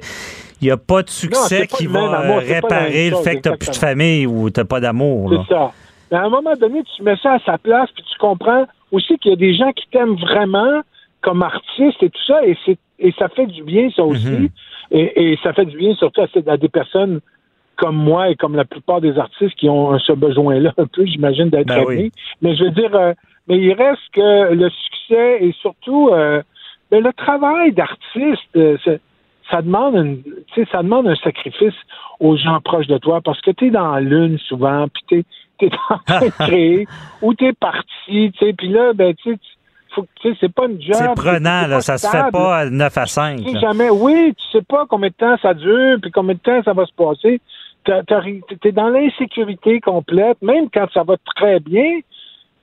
il n'y a pas de succès pas qui va amour, euh, réparer le chose, fait que tu n'as plus de famille ou tu n'as pas d'amour. C'est ça. Mais à un moment donné, tu mets ça à sa place, puis tu comprends aussi qu'il y a des gens qui t'aiment vraiment comme artiste et tout ça, et, et ça fait du bien, ça aussi. Mhm. et, et ça fait du bien surtout à, des personnes comme moi et comme la plupart des artistes qui ont ce besoin-là un peu, j'imagine, d'être Ben aimés. oui. Mais je veux dire, euh, mais il reste que le succès et surtout euh, ben, le travail d'artiste, euh, ça demande une, ça demande un sacrifice aux gens proches de toi parce que tu es dans la lune souvent, puis tu es, en train de créer ou tu es parti, tu sais, puis là, ben, tu sais, c'est pas une job. C'est prenant, là, ça se fait pas à 9 à 5. Tu sais là. jamais, oui, tu sais pas combien de temps ça dure, puis combien de temps ça va se passer. Tu es dans l'insécurité complète, même quand ça va très bien.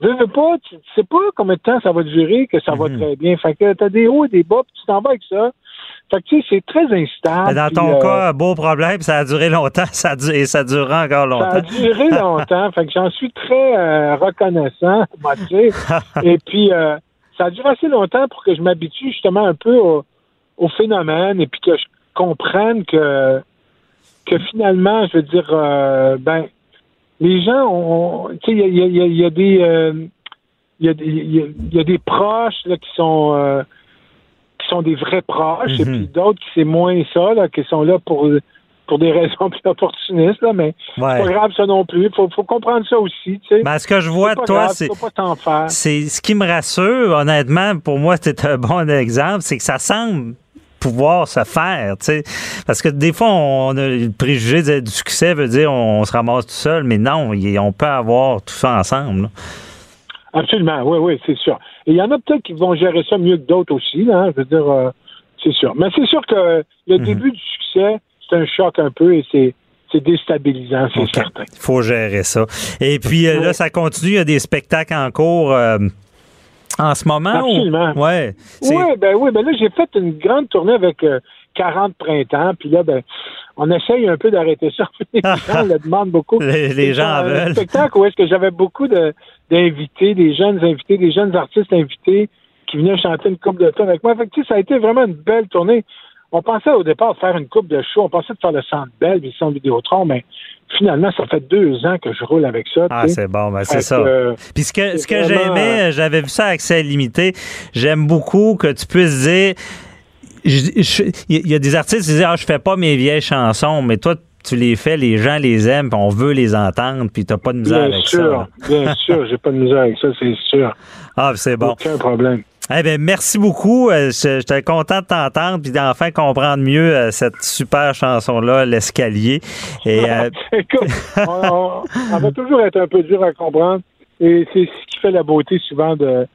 Veux, veux pas, tu sais pas combien de temps ça va durer, que ça va Mhm. très bien. Fait que t'as des hauts et des bas, puis tu t'en vas avec ça. Fait que tu sais, c'est très instable. Dans puis, ton euh, cas, beau problème, ça a duré longtemps ça a ça durera encore ça a longtemps. duré longtemps, fait que j'en suis très euh, reconnaissant, moi, tu sais. Et puis, euh, ça a duré assez longtemps pour que je m'habitue justement un peu au, au phénomène et puis que je comprenne que, que finalement, je veux dire, euh, ben, les gens ont, tu sais, il y a, il y a- il y a- il y a des, euh, il y a des, proches là, qui sont, euh, qui sont des vrais proches et Mhm. puis d'autres qui c'est moins ça, là, qui sont là pour pour des raisons plus opportunistes, là, mais Ouais. c'est pas grave ça non plus. Faut, faut comprendre ça aussi, tu sais. Ben, ce que je vois C'est de toi, c'est. C'est ce qui me rassure, honnêtement, pour moi, c'était un bon exemple, c'est que ça semble pouvoir se faire, tu sais. Parce que des fois, on a le préjugé du succès veut dire on, se ramasse tout seul, mais non, on peut avoir tout ça ensemble. là. Absolument, oui, oui, c'est sûr. Et il y en a peut-être qui vont gérer ça mieux que d'autres aussi, là, hein, je veux dire, euh, c'est sûr. Mais c'est sûr que le Mhm. début du succès, c'est un choc un peu et c'est c'est déstabilisant, c'est certain. Il faut gérer ça. Et puis euh, là, ça continue, il y a des spectacles en cours euh, en ce moment. ou- Absolument. Ouais. Oui, ben oui, ben là, j'ai fait une grande tournée avec euh, 40 printemps, puis là, ben, on essaye un peu d'arrêter ça. les gens le demandent beaucoup. Les, les gens en un veulent. spectacle où est-ce que j'avais beaucoup de- d'invités, des jeunes invités, des jeunes artistes invités qui venaient chanter une coupe de temps avec moi. Fait que, tu sais, ça a été vraiment une belle tournée. On pensait au départ faire une coupe de show, on pensait de faire le Centre le Centre Vidéotron, mais finalement, ça fait deux ans que je roule avec ça. Ah, c'est bon, ben, c'est ça. euh, Puis ce que, ce que vraiment, j'aimais, j'avais vu ça à accès limité, j'aime beaucoup que tu puisses dire, il y a des artistes qui disent, ah, je fais pas mes vieilles chansons, mais toi, tu les fais, les gens les aiment, puis on veut les entendre, puis t'as pas de misère Bien avec sûr, ça. là. bien sûr, j'ai pas de misère avec ça, c'est sûr. Ah, c'est bon. Aucun problème. Eh bien, merci beaucoup. Euh, J'étais content de t'entendre, puis d'enfin comprendre mieux euh, cette super chanson-là, L'escalier. Et euh, Écoute, on, va toujours être un peu dur à comprendre. Et c'est ce qui fait la beauté souvent de,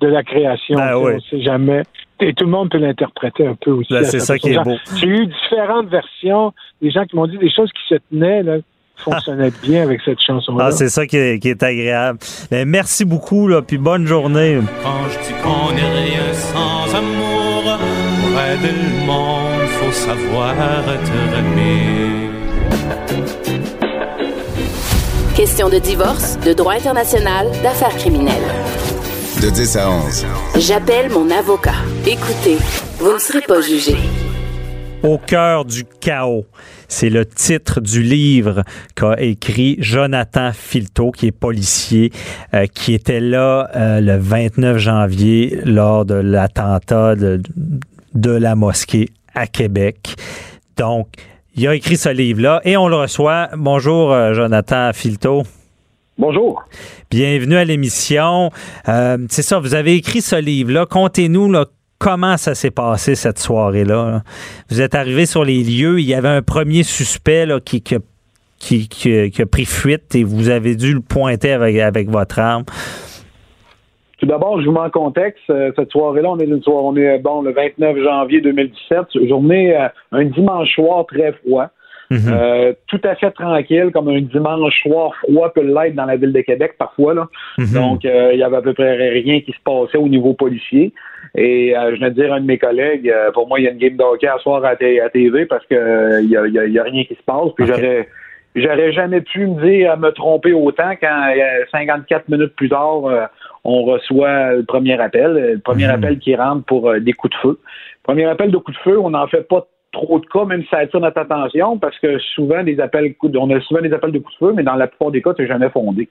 de la création. Ben oui. On sait jamais. Et tout le monde peut l'interpréter un peu aussi. Ben, c'est ça qui est beau. J'ai eu différentes versions. Des gens qui m'ont dit des choses qui se tenaient. Là. Fonctionnait bien avec cette chanson-là. Ah, c'est ça qui est, qui est agréable. Mais merci beaucoup, là, puis bonne journée. Quand je dis qu'on n'est rien sans amour, pour aider le monde, faut savoir être aimé. Question de divorce, de droit international, d'affaires criminelles. De 10 à 11. J'appelle mon avocat. Écoutez, vous ne serez pas jugé. Au cœur du chaos. C'est le titre du livre qu'a écrit Jonathan Filto, qui est policier, euh, qui était là euh, le 29 janvier lors de l'attentat de, de la mosquée à Québec. Donc, il a écrit ce livre-là et on le reçoit. Bonjour, euh, Jonathan Filto. Bonjour. Bienvenue à l'émission. Euh, c'est ça, vous avez écrit ce livre-là. Contez-nous là, comment ça s'est passé cette soirée-là? là. Vous êtes arrivé sur les lieux, il y avait un premier suspect là, qui, qui, a- qui- qui- qui a pris fuite et vous avez dû le pointer avec, avec votre arme. Tout d'abord, je vous mets en contexte. Euh, Cette soirée-là, on est une soirée, on est bon le 29 janvier 2017, journée, euh, un dimanche soir très froid. Euh, tout à fait tranquille, comme un dimanche soir froid peut l'être dans la ville de Québec parfois. Là. Donc, euh, il y avait à peu près rien qui se passait au niveau policier. Et euh, je viens de dire à un de mes collègues, euh, pour moi, il y a une game de hockey à soir à, à TV parce que euh, il y, a, y a- il y a rien qui se passe. Puis j'aurais j'aurais jamais pu me dire à me tromper autant quand euh, 54 minutes plus tard, euh, on reçoit le premier appel, euh, le premier Mhm. appel qui rentre pour euh, des coups de feu. Premier appel de coup de feu, on n'en fait pas trop de cas, même si ça attire notre attention, parce que souvent des appels, on a souvent des appels de coups de feu, mais dans la plupart des cas, c'est jamais fondé.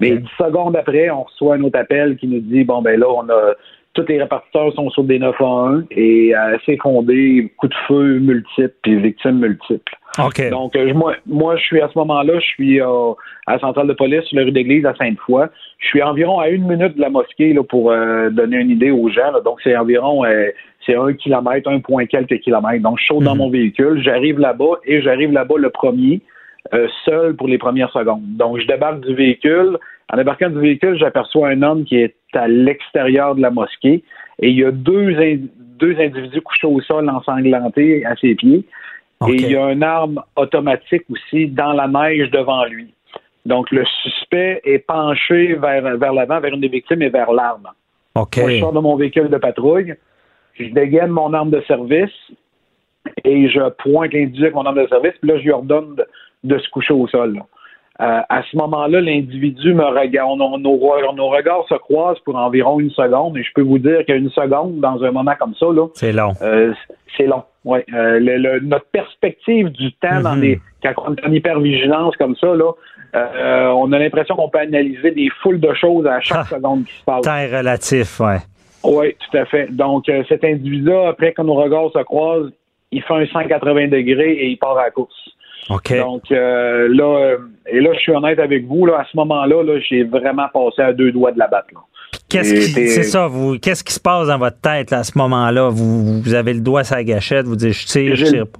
Mais 10 secondes après, on reçoit un autre appel qui nous dit bon ben là, on a tous les répartiteurs sont sur des 911 et euh, c'est fondé, coups de feu multiples puis victimes multiples. OK. Donc euh, moi, moi je suis à ce moment-là, je suis euh, à la centrale de police sur la rue d'église à Sainte-Foy. Je suis environ à une minute de la mosquée là, pour euh, donner une idée aux gens. là. Donc c'est environ euh, c'est un kilomètre, un point quelques kilomètres. Donc je saute dans mon véhicule, j'arrive là-bas et j'arrive là-bas le premier. euh, seul pour les premières secondes. Donc, je débarque du véhicule. En débarquant du véhicule, j'aperçois un homme qui est à l'extérieur de la mosquée et il y a deux, in- deux individus couchés au sol ensanglantés à ses pieds. Et il y a une arme automatique aussi dans la neige devant lui. Donc, le suspect est penché vers, vers l'avant, vers une des victimes et vers l'arme. OK. Moi, je sors de mon véhicule de patrouille, je dégaine mon arme de service et je pointe l'individu avec mon arme de service, puis là, je lui ordonne de, de se coucher au sol. là. Euh, à ce moment-là, l'individu me regarde, nos, nos regards se croisent pour environ une seconde, et je peux vous dire qu'une seconde, dans un moment comme ça, là, C'est long. euh, c'est long. Ouais. Euh, le- le- notre perspective du temps dans Mhm. les, quand on est en hypervigilance comme ça, là, on a l'impression qu'on peut analyser des foules de choses à chaque Ah. seconde qui se passe. Temps est relatif, ouais. Oui, tout à fait. Donc, cet individu-là, après que nos regards se croisent, il fait un 180 degrés et il part à la course. Donc euh, là, euh, et là, je suis honnête avec vous, là, à ce moment-là, là, j'ai vraiment passé à deux doigts de la batte. Là. Qu'est-ce qui, c'est ça, vous, qu'est-ce qui se passe dans votre tête là, à ce moment-là? Vous, vous avez le doigt sur la gâchette, vous dites je tire, je tire pas.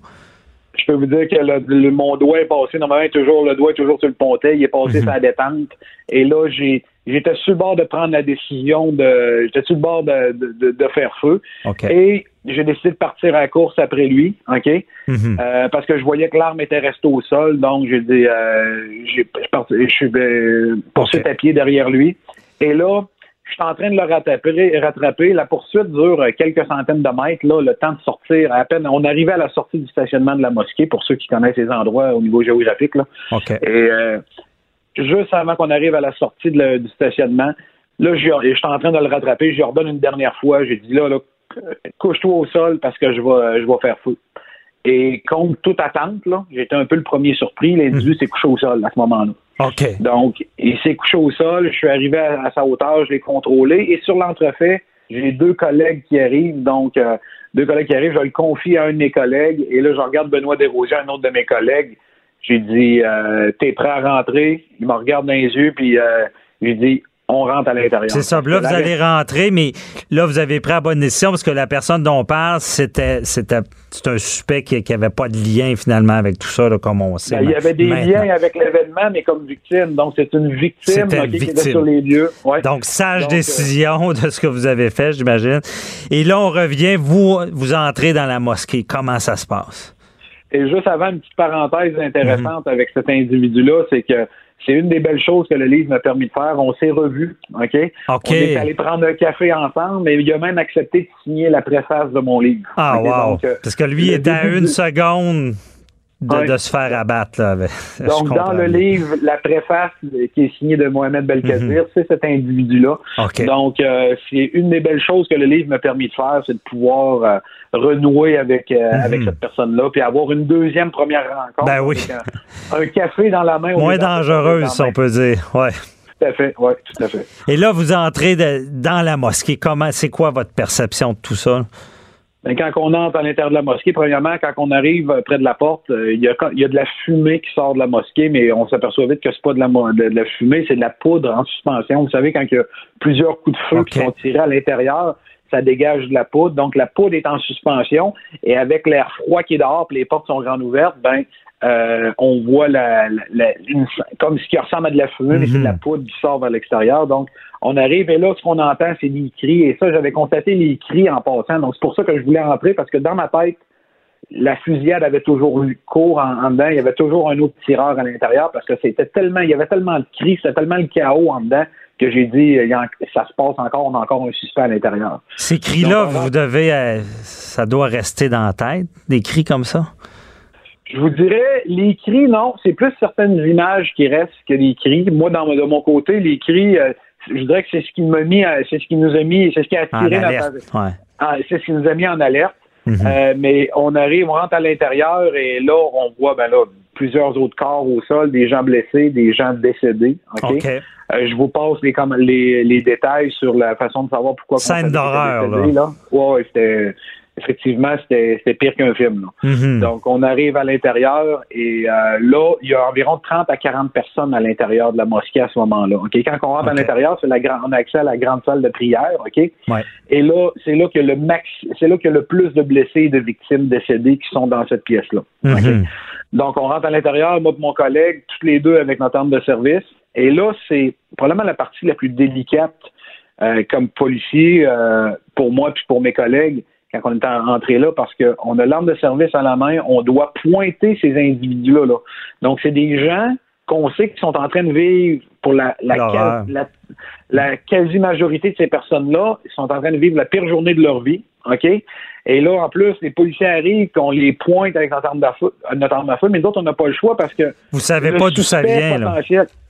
Je peux vous dire que le, le- mon doigt est passé, normalement, toujours, le doigt est toujours sur le pontet, il est passé Mhm. sur la détente. Et là, j'ai j'étais sur le bord de prendre la décision de. J'étais sur le bord de, de, faire feu. Et j'ai décidé de partir à la course après lui, OK? Mhm. Euh, parce que je voyais que l'arme était restée au sol, donc j'ai dit, euh, je suis euh, poursuite à pied derrière lui. Et là, je suis en train de le rattraper, rattraper. La poursuite dure quelques centaines de mètres. Là, le temps de sortir, à peine, on arrivait à la sortie du stationnement de la mosquée, pour ceux qui connaissent les endroits au niveau géographique. Là. OK. Et euh, juste avant qu'on arrive à la sortie de le- du stationnement, là, je suis en train de le rattraper. Je lui redonne une dernière fois. J'ai dit là, là couche-toi au sol parce que je vais, je vais faire feu. Et contre toute attente, là, j'étais un peu le premier surpris. L'individu s'est couché au sol à ce moment-là. OK. Donc, il s'est couché au sol. Je suis arrivé à, à sa hauteur, je l'ai contrôlé. Et sur l'entrefait, j'ai deux collègues qui arrivent. Donc, euh, deux collègues qui arrivent, je le confie à un de mes collègues. Et là, je regarde Benoît Desrosiers, un autre de mes collègues. J'ai dit, euh, t'es prêt à rentrer? Il me regarde dans les yeux, puis euh, j'ai dit, on rentre à l'intérieur. C'est ça. Là, vous allez rentrer, mais là, vous avez pris la bonne décision parce que la personne dont on parle, c'était, un suspect qui n'avait pas de lien finalement avec tout ça, là, comme on sait. Ben, il y avait des maintenant. liens avec l'événement, mais comme victime. Donc, c'est une victime, C'était une ok, qui était victime. sur les lieux. Ouais. Donc, sage Donc, euh, décision de ce que vous avez fait, j'imagine. Et là, on revient, vous, vous entrez dans la mosquée. Comment ça se passe? Et juste avant, une petite parenthèse intéressante Mhm. avec cet individu-là, c'est que c'est une des belles choses que le livre m'a permis de faire. On s'est revus, OK? OK. On est allé prendre un café ensemble, mais il a même accepté de signer la préface de mon livre. Ah, OK? wow. Donc, euh, Parce que lui était à une seconde de, Ouais. de se faire abattre. Là, avec- Donc, dans le livre, la préface qui est signée de Mohamed Belkacir, Mhm. c'est cet individu-là. Donc, euh, c'est une des belles choses que le livre m'a permis de faire, c'est de pouvoir euh, renouer avec, euh, Mhm. avec cette personne-là, puis avoir une deuxième première rencontre. Ben oui. avec un, un café dans la main. Moins dangereuse, si on peut dire. Ouais. Tout à fait, oui, tout à fait. Et là, vous entrez de- dans la mosquée. Comment, c'est quoi votre perception de tout ça? Ben, quand on entre à l'intérieur de la mosquée, premièrement, quand on arrive euh, près de la porte, euh, il y, a, il y a de la fumée qui sort de la mosquée, mais on s'aperçoit vite que c'est pas de la, de, de la fumée, c'est de la poudre en suspension. Vous savez, quand il y a plusieurs coups de feu qui sont tirés à l'intérieur, ça dégage de la poudre. Donc, la poudre est en suspension et avec l'air froid qui est dehors, puis les portes sont grandes ouvertes, ben, euh, on voit la, la- la- une- comme ce qui ressemble à de la fumée, mais c'est de la poudre qui sort vers l'extérieur. Donc, on arrive et là, ce qu'on entend, c'est des cris. Et ça, j'avais constaté les cris en passant. Donc, c'est pour ça que je voulais rentrer parce que dans ma tête, la fusillade avait toujours eu cours en, en dedans. Il y avait toujours un autre tireur à l'intérieur parce que c'était tellement, il y avait tellement de cris, c'était tellement le chaos en dedans que j'ai dit, en- ça se passe encore, on a encore un suspect à l'intérieur. Ces cris-là, vous devez. euh, ça doit rester dans la tête, des cris comme ça? Je vous dirais, les cris, non, c'est plus certaines images qui restent que les cris. Moi, dans, de mon côté, les cris, euh, je dirais que c'est ce qui m'a mis, c'est ce qui nous a mis, c'est ce qui a attiré notre. Ouais. Ah, c'est ce qui nous a mis en alerte. Mhm. Euh, mais on arrive, on rentre à l'intérieur et là, on voit ben là, plusieurs autres corps au sol, des gens blessés, des gens décédés. OK? OK. Euh, je vous passe les, les, les détails sur la façon de savoir pourquoi. Scène d'horreur, là. Ouais, c'était effectivement c'était pire qu'un film. Là. Mhm. Donc, on arrive à l'intérieur et euh, là, il y a environ 30 à 40 personnes à l'intérieur de la mosquée à ce moment-là. OK? Quand on rentre à l'intérieur, c'est la grande, on a accès à la grande salle de prière. OK? Ouais. Et là, c'est là que le max, c'est là qu'il y a le plus de blessés et de victimes décédées qui sont dans cette pièce-là. Mhm. Donc, on rentre à l'intérieur, moi et mon collègue, tous les deux avec notre arme de service. Et là, c'est probablement la partie la plus délicate euh, comme policier euh, pour moi puis pour mes collègues quand on est entré là parce qu'on a l'arme de service à la main, on doit pointer ces individus-là. Là. Donc, c'est des gens qu'on sait qui sont en train de vivre pour la, la, L'horreur. la, la quasi-majorité de ces personnes-là, ils sont en train de vivre la pire journée de leur vie. OK? Et là, en plus, les policiers arrivent, qu'on les pointe avec notre arme, à feu, notre arme à feu, mais d'autres, on n'a pas le choix parce que Vous savez pas d'où ça vient, là.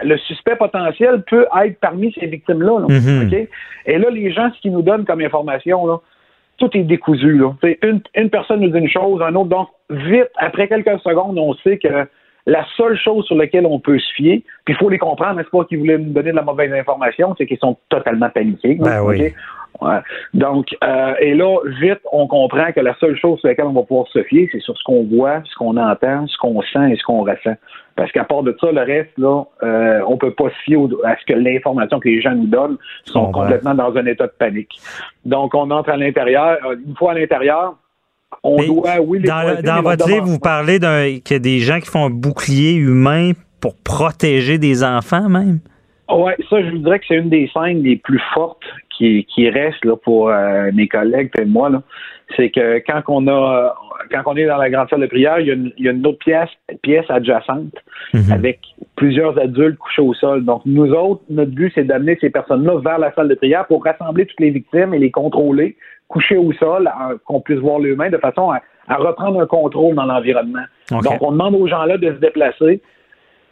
Le suspect potentiel peut être parmi ces victimes-là. là. Mhm. OK? Et là, les gens, ce qu'ils nous donnent comme information, là, tout est décousu. Là. Une, une personne nous dit une chose, un autre. Donc, vite, après quelques secondes, on sait que la seule chose sur laquelle on peut se fier, puis il faut les comprendre, n'est-ce pas, qu'ils voulaient nous donner de la mauvaise information, c'est qu'ils sont totalement paniqués. Ben oui. Ouais. Donc, euh, et là, vite, on comprend que la seule chose sur laquelle on va pouvoir se fier, c'est sur ce qu'on voit, ce qu'on entend, ce qu'on sent et ce qu'on ressent. Parce qu'à part de ça, le reste, là, euh, on peut pas se fier à ce que l'information que les gens nous donnent sont complètement dans un état de panique. Donc, on entre à l'intérieur. Euh, Une fois à l'intérieur, on Mais doit, oui, les dans, pointer, dans votre livre, vous parlez d'un qu'il y a des gens qui font un bouclier humain pour protéger des enfants, même? Ouais, ça, je vous dirais que c'est une des scènes les plus fortes qui, qui restent là, pour euh, mes collègues et moi. C'est que quand on a quand on est dans la grande salle de prière, il y a une, il y a une autre pièce, pièce adjacente Mhm. avec plusieurs adultes couchés au sol. Donc, nous autres, notre but, c'est d'amener ces personnes-là vers la salle de prière pour rassembler toutes les victimes et les contrôler, coucher au sol, qu'on puisse voir l'humain de façon à, à reprendre un contrôle dans l'environnement. Donc, on demande aux gens-là de se déplacer.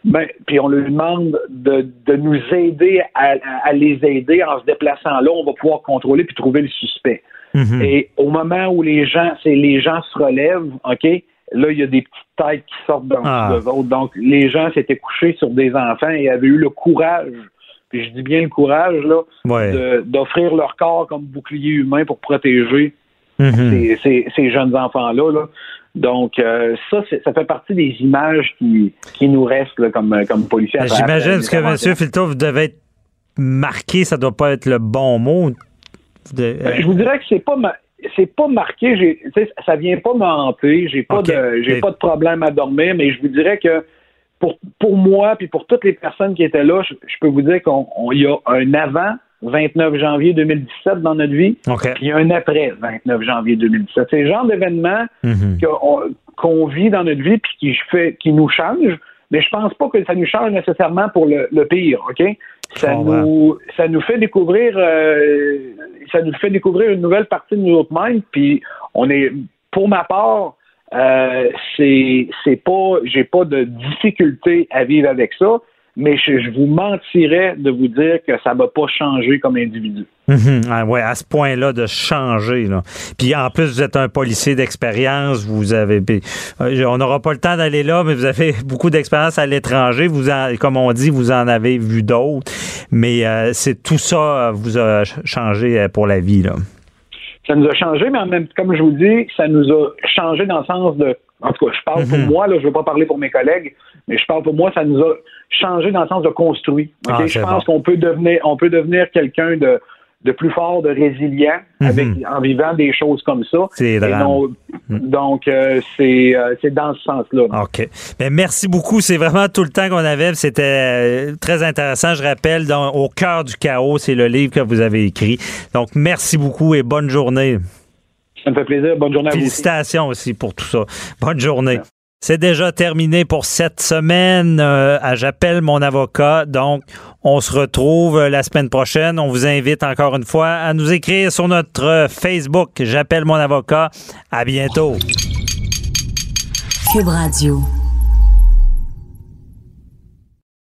Ben, puis on leur demande de, de nous aider à, les aider en se déplaçant là. On va pouvoir contrôler puis trouver le suspect. Mhm. Et au moment où les gens, c'est les gens se relèvent, OK, là, il y a des petites têtes qui sortent dans Ah. d'eux autres. Donc, les gens s'étaient couchés sur des enfants et avaient eu le courage, puis je dis bien le courage, là, Ouais. d'offrir leur corps comme bouclier humain pour protéger Mhm. ces, ces- ces jeunes enfants-là. là. Donc, euh, ça, ça fait partie des images qui, qui nous restent là, comme, comme policiers. J'imagine, parce que. M. Filto, vous devez être marqué, ça doit pas être le bon mot. Ben, Je vous dirais que c'est pas ma- c'est pas marqué, ça vient pas me hanter, j'ai pas de j'ai pas de problème à dormir, mais je vous dirais que pour pour moi puis pour toutes les personnes qui étaient là, je, je peux vous dire qu'on y a un avant 29 janvier 2017 dans notre vie, OK. puis il y a un après 29 janvier 2017. C'est le genre d'événement Mhm. qu'on vit dans notre vie puis qui fait qui nous change, mais je pense pas que ça nous change nécessairement pour le, le pire, OK? Ça nous ça nous fait découvrir euh, ça nous fait découvrir une nouvelle partie de notre mind puis on est pour ma part euh, c'est pas j'ai pas de difficulté à vivre avec ça, mais je, je vous mentirais de vous dire que ça m'a pas changé comme individu. Ah ouais, à ce point-là de changer. Là. Puis en plus, vous êtes un policier d'expérience. Vous avez, euh, on n'aura pas le temps d'aller là, mais vous avez beaucoup d'expérience à l'étranger. Vous, en, comme on dit, vous en avez vu d'autres. Mais euh, c'est tout ça euh, vous a ch- changé pour la vie. Là. ça nous a changé, mais en même comme je vous dis, ça nous a changé dans le sens de. En tout cas, je parle pour Mhm. moi, là, je ne veux pas parler pour mes collègues, mais je parle pour moi, ça nous a changé dans le sens de construit. Ah, je pense bon. qu'on peut devenir on peut devenir quelqu'un de, de plus fort, de résilient avec en vivant des choses comme ça. Mhm. C'est non- donc, euh, c'est euh, c'est dans ce sens-là. OK. Ben, merci beaucoup. C'est vraiment tout le temps qu'on avait. C'était euh, très intéressant. Je rappelle, dans, Au cœur du chaos, c'est le livre que vous avez écrit. Donc, merci beaucoup et bonne journée. Ça me fait plaisir. Bonne journée à vous. Félicitations aussi pour tout ça. Bonne journée. C'est déjà terminé pour cette semaine euh, à J'appelle mon avocat. Donc, on se retrouve euh, la semaine prochaine. On vous invite encore une fois à nous écrire sur notre euh, Facebook. J'appelle mon avocat. À bientôt. Cube Radio.